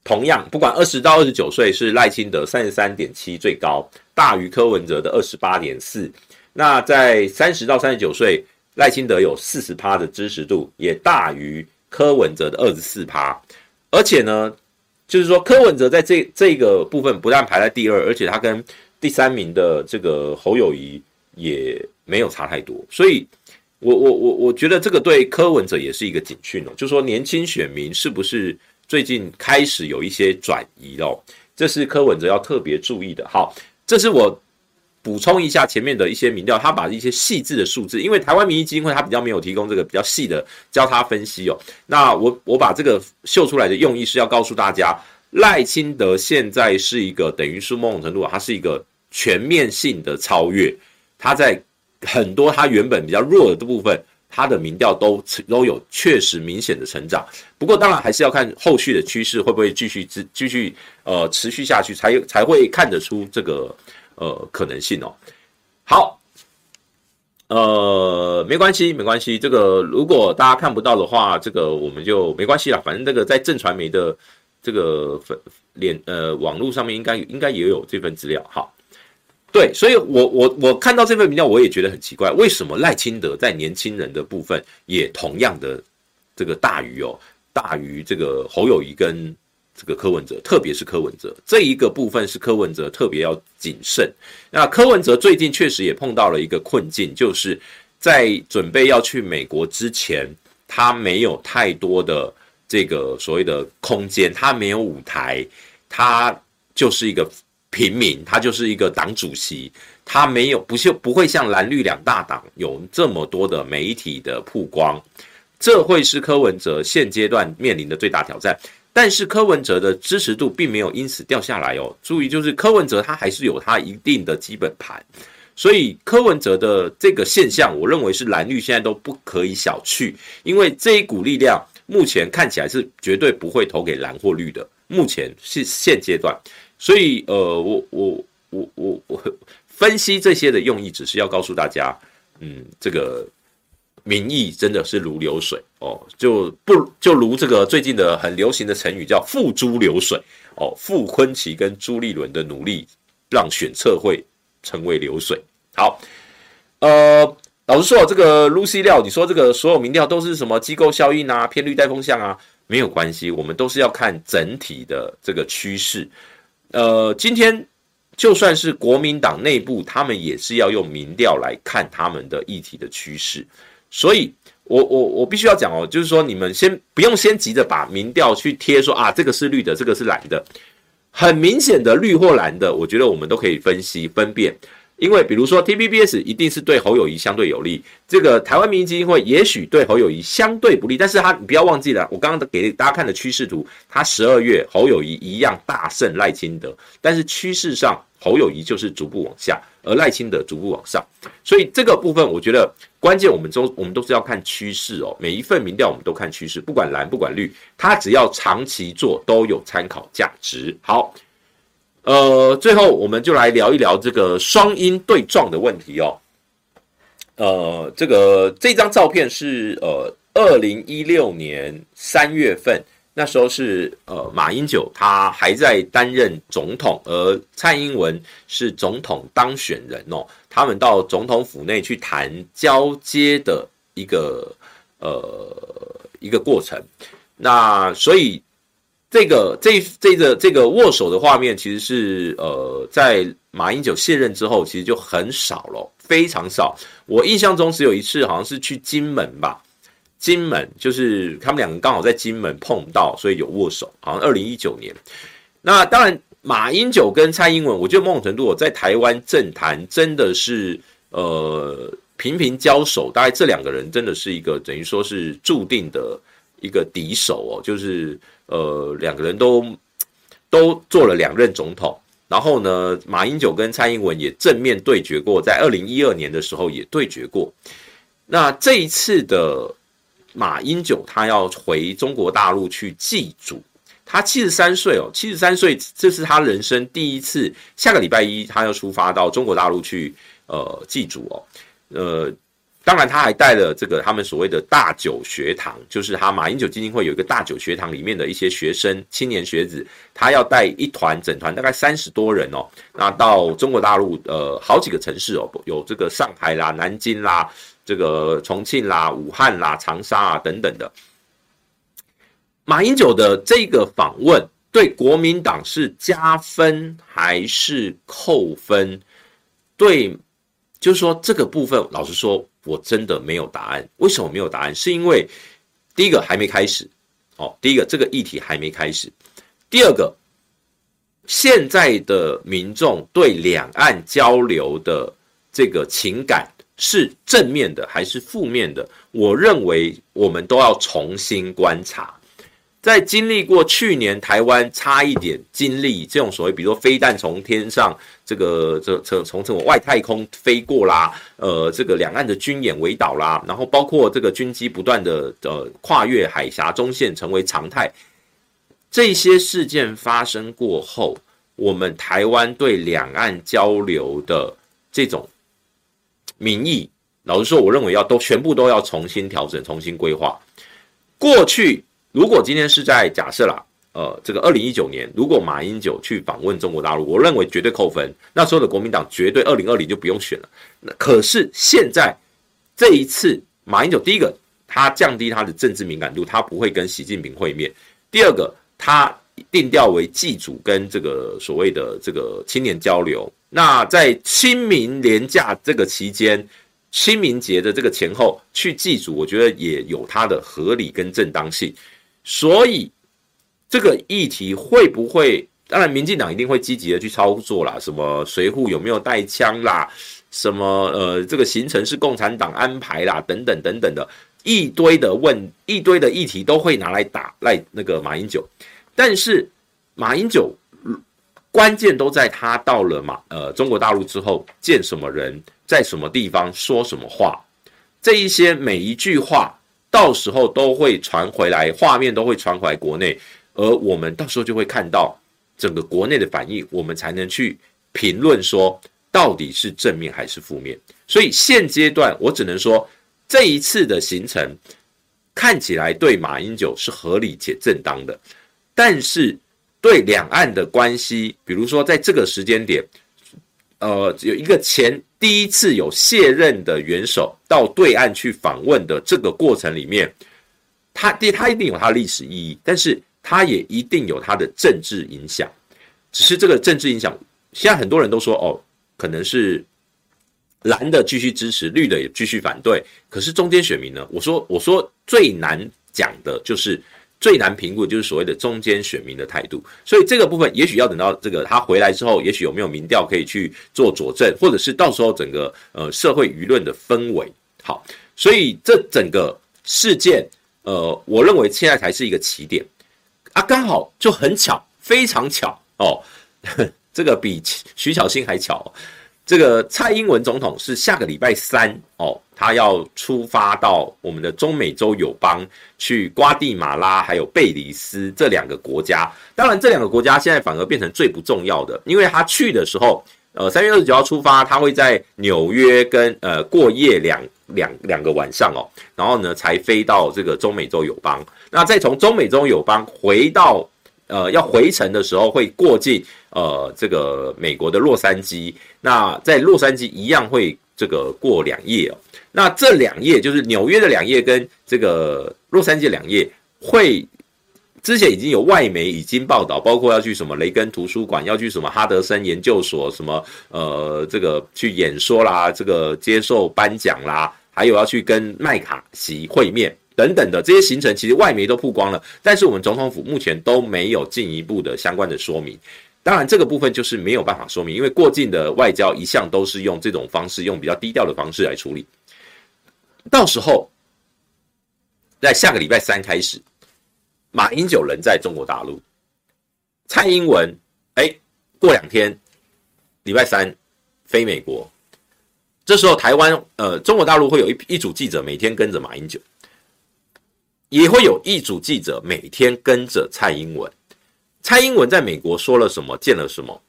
[SPEAKER 1] 同样不管二十到二十九岁是赖清德三十三点七最高。大于柯文哲的二十八点四，那在三十到三十九岁，赖清德有四十趴的支持度，也大于柯文哲的二十四趴。而且呢，就是说柯文哲在这这个部分不但排在第二，而且他跟第三名的这个侯友宜也没有差太多。所以我我我我觉得这个对柯文哲也是一个警讯哦，就是说年轻选民是不是最近开始有一些转移哦？这是柯文哲要特别注意的。好。这是我补充一下前面的一些民调，他把一些细致的数字，因为台湾民意基金会他比较没有提供这个比较细的交叉分析哦。那我我把这个秀出来的用意是要告诉大家，赖清德现在是一个等于是某种程度，它是一个全面性的超越，他在很多他原本比较弱的部分，他的民调都都有确实明显的成长。不过当然还是要看后续的趋势会不会继续继继续呃持续下去，才才会看得出这个呃可能性哦。好，呃没关系没关系，这个如果大家看不到的话，这个我们就没关系啦。反正这个在正传媒的这个粉脸呃网络上面应该应该也有这份资料。好。对，所以我，我我看到这份民调，我也觉得很奇怪，为什么赖清德在年轻人的部分也同样的这个大于哦，大于这个侯友宜跟这个柯文哲，特别是柯文哲这一个部分是柯文哲特别要谨慎。那柯文哲最近确实也碰到了一个困境，就是在准备要去美国之前，他没有太多的这个所谓的空间，他没有舞台，他就是一个。平民，他就是一个党主席，他没有不就不会像蓝绿两大党有这么多的媒体的曝光，这会是柯文哲现阶段面临的最大挑战。但是柯文哲的支持度并没有因此掉下来哦，注意就是柯文哲他还是有他一定的基本盘，所以柯文哲的这个现象，我认为是蓝绿现在都不可以小觑，因为这一股力量目前看起来是绝对不会投给蓝或绿的，目前是现阶段。所以，呃，我我我我我分析这些的用意，只是要告诉大家，嗯，这个民意真的是如流水哦，就不就如这个最近的很流行的成语叫“付诸流水”哦，傅坤奇跟朱立伦的努力让选测会成为流水。好，呃，老实说，这个 Lucy 廖，你说这个所有民调都是什么机构效应啊、偏绿带风向啊，没有关系，我们都是要看整体的这个趋势。呃，今天就算是国民党内部，他们也是要用民调来看他们的议题的趋势。所以我我我必须要讲哦，就是说你们先不用先急着把民调去贴说啊，这个是绿的，这个是蓝的，很明显的绿或蓝的，我觉得我们都可以分析分辨。因为比如说 T P B S 一定是对侯友宜相对有利，这个台湾民意基金会也许对侯友宜相对不利，但是他你不要忘记了，我刚刚给大家看的趋势图，他十二月侯友宜一样大胜赖清德，但是趋势上侯友宜就是逐步往下，而赖清德逐步往上，所以这个部分我觉得关键，我们都我们都是要看趋势哦，每一份民调我们都看趋势，不管蓝不管绿，它只要长期做都有参考价值。好。呃，最后我们就来聊一聊这个双鹰对撞的问题哦。呃，这个这张照片是呃，二零一六年三月份，那时候是呃马英九他还在担任总统，而蔡英文是总统当选人哦。他们到总统府内去谈交接的一个呃一个过程，那所以。这个这这个这个握手的画面，其实是呃，在马英九卸任之后，其实就很少了，非常少。我印象中只有一次，好像是去金门吧，金门就是他们两个刚好在金门碰到，所以有握手，好像二零一九年。那当然，马英九跟蔡英文，我觉得某种程度，我在台湾政坛真的是呃频频交手，大概这两个人真的是一个等于说是注定的一个敌手哦，就是。呃，两个人都都做了两任总统，然后呢，马英九跟蔡英文也正面对决过，在二零一二年的时候也对决过。那这一次的马英九，他要回中国大陆去祭祖，他七十三岁哦，七十三岁，这是他人生第一次。下个礼拜一，他要出发到中国大陆去呃祭祖哦，呃。当然，他还带了这个他们所谓的大九学堂，就是他马英九基金会有一个大九学堂里面的一些学生、青年学子，他要带一团整团大概三十多人哦，那到中国大陆呃好几个城市哦，有这个上海啦、南京啦、这个重庆啦、武汉啦、长沙啊等等的。马英九的这个访问对国民党是加分还是扣分？对，就是说这个部分，老实说。我真的没有答案。为什么没有答案？是因为第一个还没开始，哦，第一个这个议题还没开始。第二个，现在的民众对两岸交流的这个情感是正面的还是负面的？我认为我们都要重新观察。在经历过去年台湾差一点经历这种所谓，比如说飞弹从天上这个这从从这种外太空飞过啦，呃，这个两岸的军演围岛啦，然后包括这个军机不断的呃跨越海峡中线成为常态，这些事件发生过后，我们台湾对两岸交流的这种民意，老实说，我认为要都全部都要重新调整、重新规划过去。如果今天是在假设啦，呃，这个二零一九年，如果马英九去访问中国大陆，我认为绝对扣分。那时候的国民党绝对二零二零就不用选了。那可是现在这一次，马英九第一个他降低他的政治敏感度，他不会跟习近平会面；第二个，他定调为祭祖跟这个所谓的这个青年交流。那在清明连假这个期间。清明节的这个前后去祭祖，我觉得也有它的合理跟正当性。所以这个议题会不会？当然，民进党一定会积极的去操作啦。什么随扈有没有带枪啦？什么呃，这个行程是共产党安排啦？等等等等的一堆的问，一堆的议题都会拿来打赖那个马英九。但是马英九关键都在他到了马呃中国大陆之后见什么人。在什么地方说什么话，这一些每一句话到时候都会传回来，画面都会传回来国内，而我们到时候就会看到整个国内的反应，我们才能去评论说到底是正面还是负面。所以现阶段我只能说，这一次的行程看起来对马英九是合理且正当的，但是对两岸的关系，比如说在这个时间点，呃，有一个前。第一次有卸任的元首到对岸去访问的这个过程里面，他第他一定有他的历史意义，但是他也一定有他的政治影响。只是这个政治影响现在很多人都说哦，可能是蓝的继续支持，绿的也继续反对。可是中间选民呢？我说我说最难讲的就是最难评估，就是所谓的中间选民的态度。所以这个部分也许要等到这个他回来之后，也许有没有民调可以去做佐证，或者是到时候整个呃社会舆论的氛围好。所以这整个事件，呃，我认为现在才是一个起点啊，刚好就很巧，非常巧哦。这个比徐小新还巧，这个蔡英文总统是下个礼拜三哦，他要出发到我们的中美洲友邦去瓜地马拉还有贝里斯这两个国家。当然，这两个国家现在反而变成最不重要的，因为他去的时候，呃，三月二十九号出发，他会在纽约跟呃过夜两两两个晚上哦，然后呢才飞到这个中美洲友邦，那再从中美洲友邦回到。呃，要回程的时候会过境呃这个美国的洛杉矶，那在洛杉矶一样会这个过两夜哦。那这两夜就是纽约的两夜跟这个洛杉矶的两夜，会之前已经有外媒已经报道，包括要去什么雷根图书馆，要去什么哈德森研究所，什么呃这个去演说啦，这个接受颁奖啦，还有要去跟麦卡锡会面。等等的这些行程，其实外媒都曝光了，但是我们总统府目前都没有进一步的相关的说明。当然，这个部分就是没有办法说明，因为过境的外交一向都是用这种方式，用比较低调的方式来处理。到时候，在下个礼拜三开始，马英九人在中国大陆，蔡英文哎，过两天礼拜三飞美国，这时候台湾呃中国大陆会有一一组记者每天跟着马英九。也会有一组记者每天跟着蔡英文，蔡英文在美国说了什么，见了什么，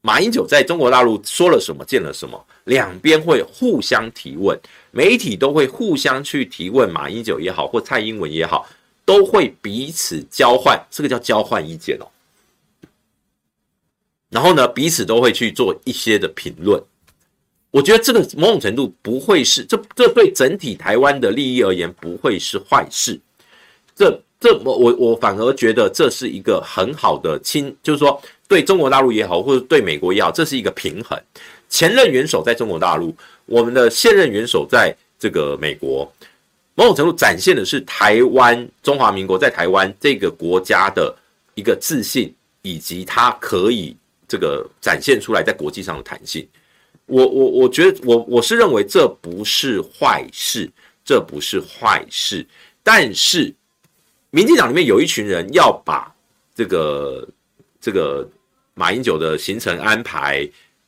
[SPEAKER 1] 马英九在中国大陆说了什么，见了什么，两边会互相提问，媒体都会互相去提问，马英九也好，或蔡英文也好，都会彼此交换，这个叫交换意见哦。然后呢，彼此都会去做一些的评论。我觉得这个某种程度不会是这这对整体台湾的利益而言不会是坏事，这这我我我反而觉得这是一个很好的亲，就是说对中国大陆也好，或者对美国也好，这是一个平衡。前任元首在中国大陆，我们的现任元首在这个美国，某种程度展现的是台湾中华民国在台湾这个国家的一个自信，以及它可以这个展现出来在国际上的弹性。我我我觉得我我是认为这不是坏事，这不是坏事。但是，民进党里面有一群人要把这个这个马英九的行程安排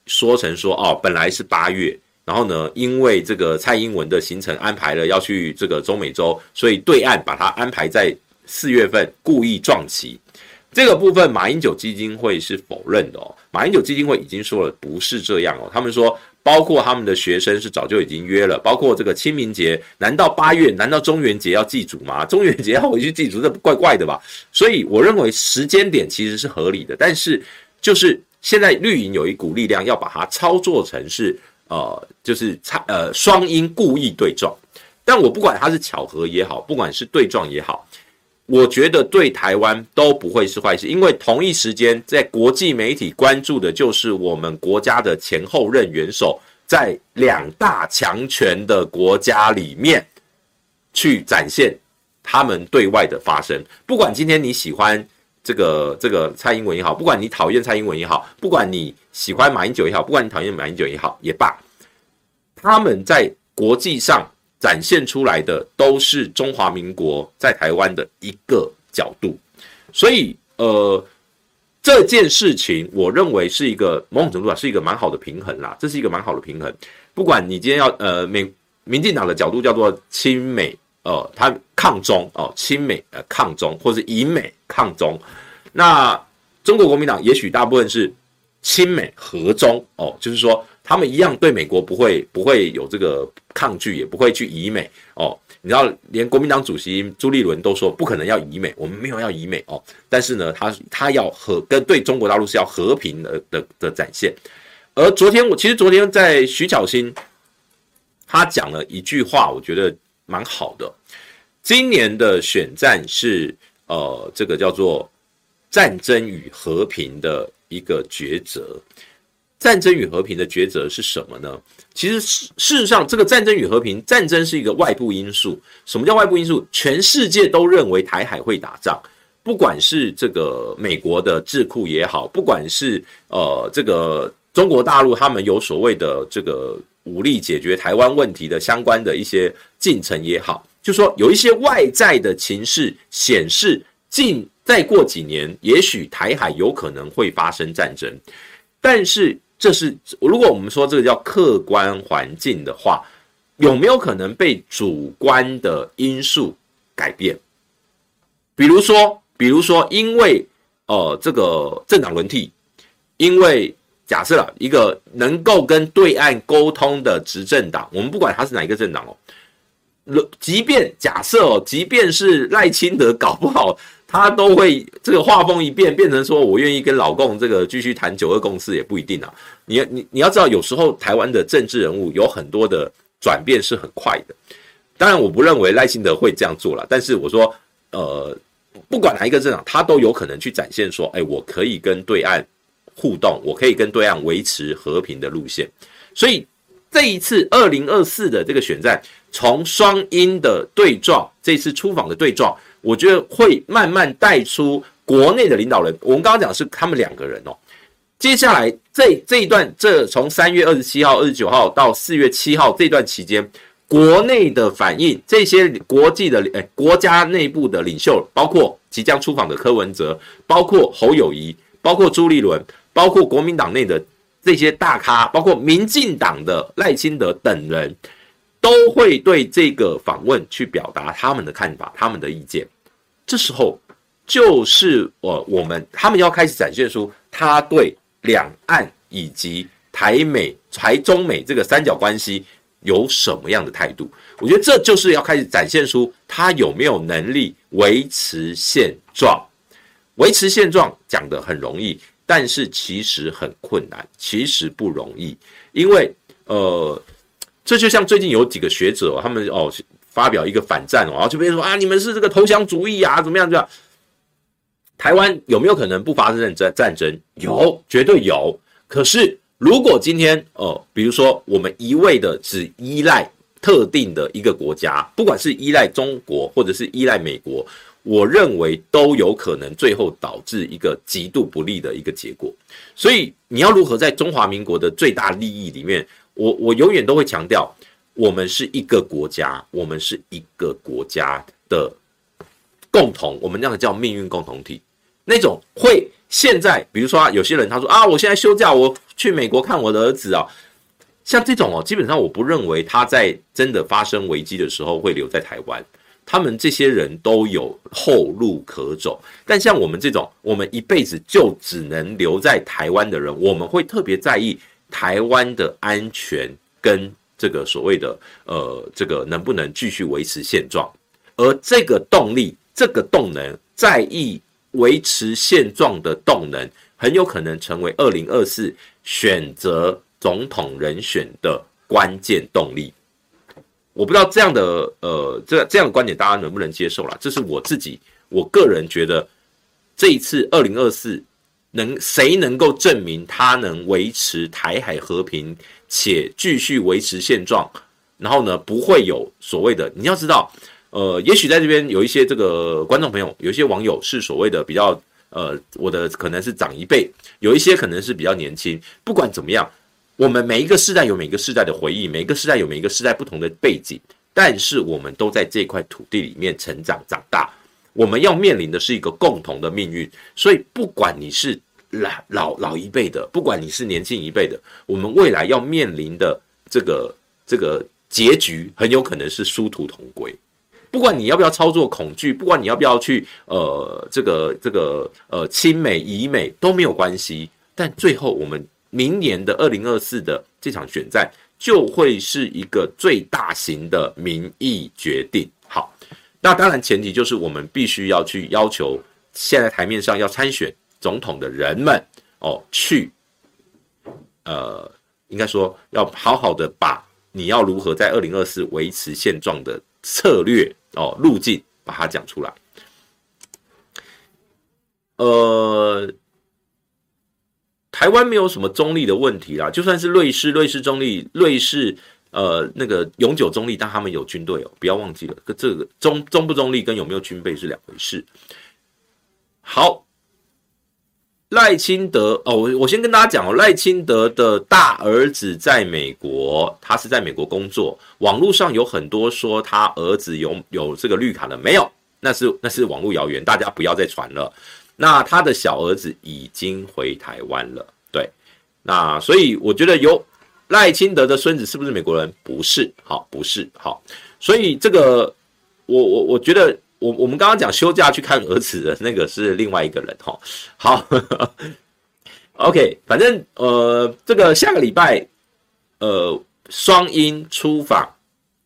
[SPEAKER 1] 说成说哦，本来是八月，然后呢，因为这个蔡英文的行程安排了要去这个中美洲，所以对岸把它安排在四月份，故意撞期。这个部分，马英九基金会是否认的哦。马英九基金会已经说了，不是这样哦。他们说，包括他们的学生是早就已经约了，包括这个清明节，难道八月，难道中元节要祭祖吗？中元节要回去祭祖，这怪怪的吧？所以我认为时间点其实是合理的，但是就是现在绿营有一股力量要把它操作成是呃，就是差呃双鹰故意对撞，但我不管它是巧合也好，不管是对撞也好。我觉得对台湾都不会是坏事，因为同一时间在国际媒体关注的就是我们国家的前后任元首在两大强权的国家里面去展现他们对外的发声。不管今天你喜欢这个这个蔡英文也好，不管你讨厌蔡英文也好，不管你喜欢马英九也好，不管你讨厌马英九也好也罢，他们在国际上。展现出来的都是中华民国在台湾的一个角度，所以呃，这件事情我认为是一个某种程度上是一个蛮好的平衡啦，这是一个蛮好的平衡。不管你今天要呃美民进党的角度叫做亲美呃，他抗中哦，亲美呃抗中，或是以美抗中，那中国国民党也许大部分是亲美和中哦，就是说。他们一样对美国不会不会有这个抗拒，也不会去移美哦。你知道，连国民党主席朱立伦都说不可能要移美，我们没有要移美哦。但是呢，他他要和跟对中国大陆是要和平的的的展现。而昨天我其实昨天在徐巧芯，他讲了一句话，我觉得蛮好的。今年的选战是呃这个叫做战争与和平的一个抉择。战争与和平的抉择是什么呢？其实事实上，这个战争与和平，战争是一个外部因素。什么叫外部因素？全世界都认为台海会打仗，不管是这个美国的智库也好，不管是呃这个中国大陆他们有所谓的这个武力解决台湾问题的相关的一些进程也好，就说有一些外在的情势显示，近再过几年，也许台海有可能会发生战争，但是。这是如果我们说这个叫客观环境的话，有没有可能被主观的因素改变？比如说，比如说，因为呃这个政党轮替，因为假设了一个能够跟对岸沟通的执政党，我们不管他是哪一个政党哦，即便假设哦，即便是赖清德搞不好。他都会这个画风一变，变成说我愿意跟老共这个继续谈九二共识也不一定啊。你你你要知道，有时候台湾的政治人物有很多的转变是很快的。当然，我不认为赖清德会这样做了，但是我说，呃，不管哪一个政党，他都有可能去展现说，哎，我可以跟对岸互动，我可以跟对岸维持和平的路线。所以这一次二零二四的这个选战，从双英的对撞，这次出访的对撞。我觉得会慢慢带出国内的领导人。我们刚刚讲是他们两个人哦。接下来这这一段，这从三月二十七号、二十九号到四月七号这段期间，国内的反应，这些国际的诶国家内部的领袖，包括即将出访的柯文哲，包括侯友宜，包括朱立伦，包括国民党内的这些大咖，包括民进党的赖清德等人，都会对这个访问去表达他们的看法、他们的意见。这时候就是我我们他们要开始展现出他对两岸以及台美、台中美这个三角关系有什么样的态度？我觉得这就是要开始展现出他有没有能力维持现状。维持现状讲得很容易，但是其实很困难，其实不容易，因为呃，这就像最近有几个学者他们哦。发表一个反战哦，然后就别人说啊，你们是这个投降主义啊，怎么样？这样，台湾有没有可能不发生战争战争？有，绝对有。可是如果今天哦、比如说我们一味的只依赖特定的一个国家，不管是依赖中国或者是依赖美国，我认为都有可能最后导致一个极度不利的一个结果。所以你要如何在中华民国的最大利益里面，我我永远都会强调。我们是一个国家，我们是一个国家的共同，我们那个叫命运共同体。那种会现在，比如说，有些人他说啊，我现在休假，我去美国看我的儿子啊，像这种哦，基本上我不认为他在真的发生危机的时候会留在台湾。他们这些人都有后路可走，但像我们这种，我们一辈子就只能留在台湾的人，我们会特别在意台湾的安全跟。这个所谓的呃，这个能不能继续维持现状？而这个动力、这个动能，在意维持现状的动能，很有可能成为二零二四选择总统人选的关键动力。我不知道这样的呃，这这样的观点大家能不能接受啦？这是我自己我个人觉得，这一次二零二四能谁能够证明他能维持台海和平？且继续维持现状，然后呢，不会有所谓的。你要知道，呃，也许在这边有一些这个观众朋友，有一些网友是所谓的比较，呃，我的可能是长一辈，有一些可能是比较年轻。不管怎么样，我们每一个世代有每一个世代的回忆，每一个世代有每一个世代不同的背景，但是我们都在这块土地里面成长长大。我们要面临的是一个共同的命运，所以不管你是。老老老一辈的，不管你是年轻一辈的，我们未来要面临的这个这个结局，很有可能是殊途同归。不管你要不要操作恐惧，不管你要不要去呃这个这个呃亲美疑美都没有关系。但最后，我们明年的二零二四的这场选战，就会是一个最大型的民意决定。好，那当然前提就是我们必须要去要求现在台面上要参选。总统的人们哦，去，呃，应该说要好好的把你要如何在二零二四维持现状的策略哦路径把它讲出来。呃，台湾没有什么中立的问题啦，就算是瑞士，瑞士中立，瑞士呃那个永久中立，但他们有军队哦，不要忘记了，这个中中不中立跟有没有军备是两回事。好。赖清德哦，我我先跟大家讲哦，赖清德的大儿子在美国，他是在美国工作。网络上有很多说他儿子有有这个绿卡的，没有，那是那是网络谣言，大家不要再传了。那他的小儿子已经回台湾了，对，那所以我觉得有赖清德的孙子是不是美国人？不是，好，不是，好，所以这个我我我觉得。我我们刚刚讲休假去看儿子的那个是另外一个人哈，好呵呵，OK，反正呃，这个下个礼拜呃，双音出访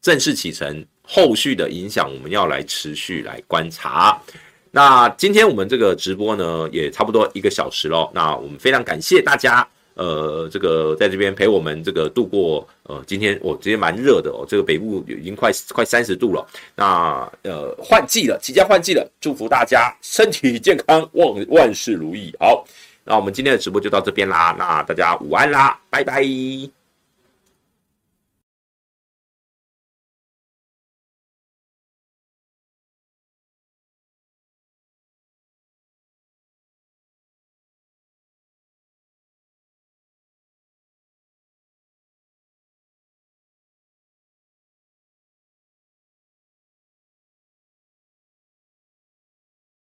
[SPEAKER 1] 正式启程，后续的影响我们要来持续来观察。那今天我们这个直播呢，也差不多一个小时喽，那我们非常感谢大家。呃，这个在这边陪我们这个度过，呃，今天我今天蛮热的哦，这个北部已经快快三十度了。那呃，换季了，即将换季了，祝福大家身体健康，万万事如意。好，那我们今天的直播就到这边啦，那大家午安啦，拜拜。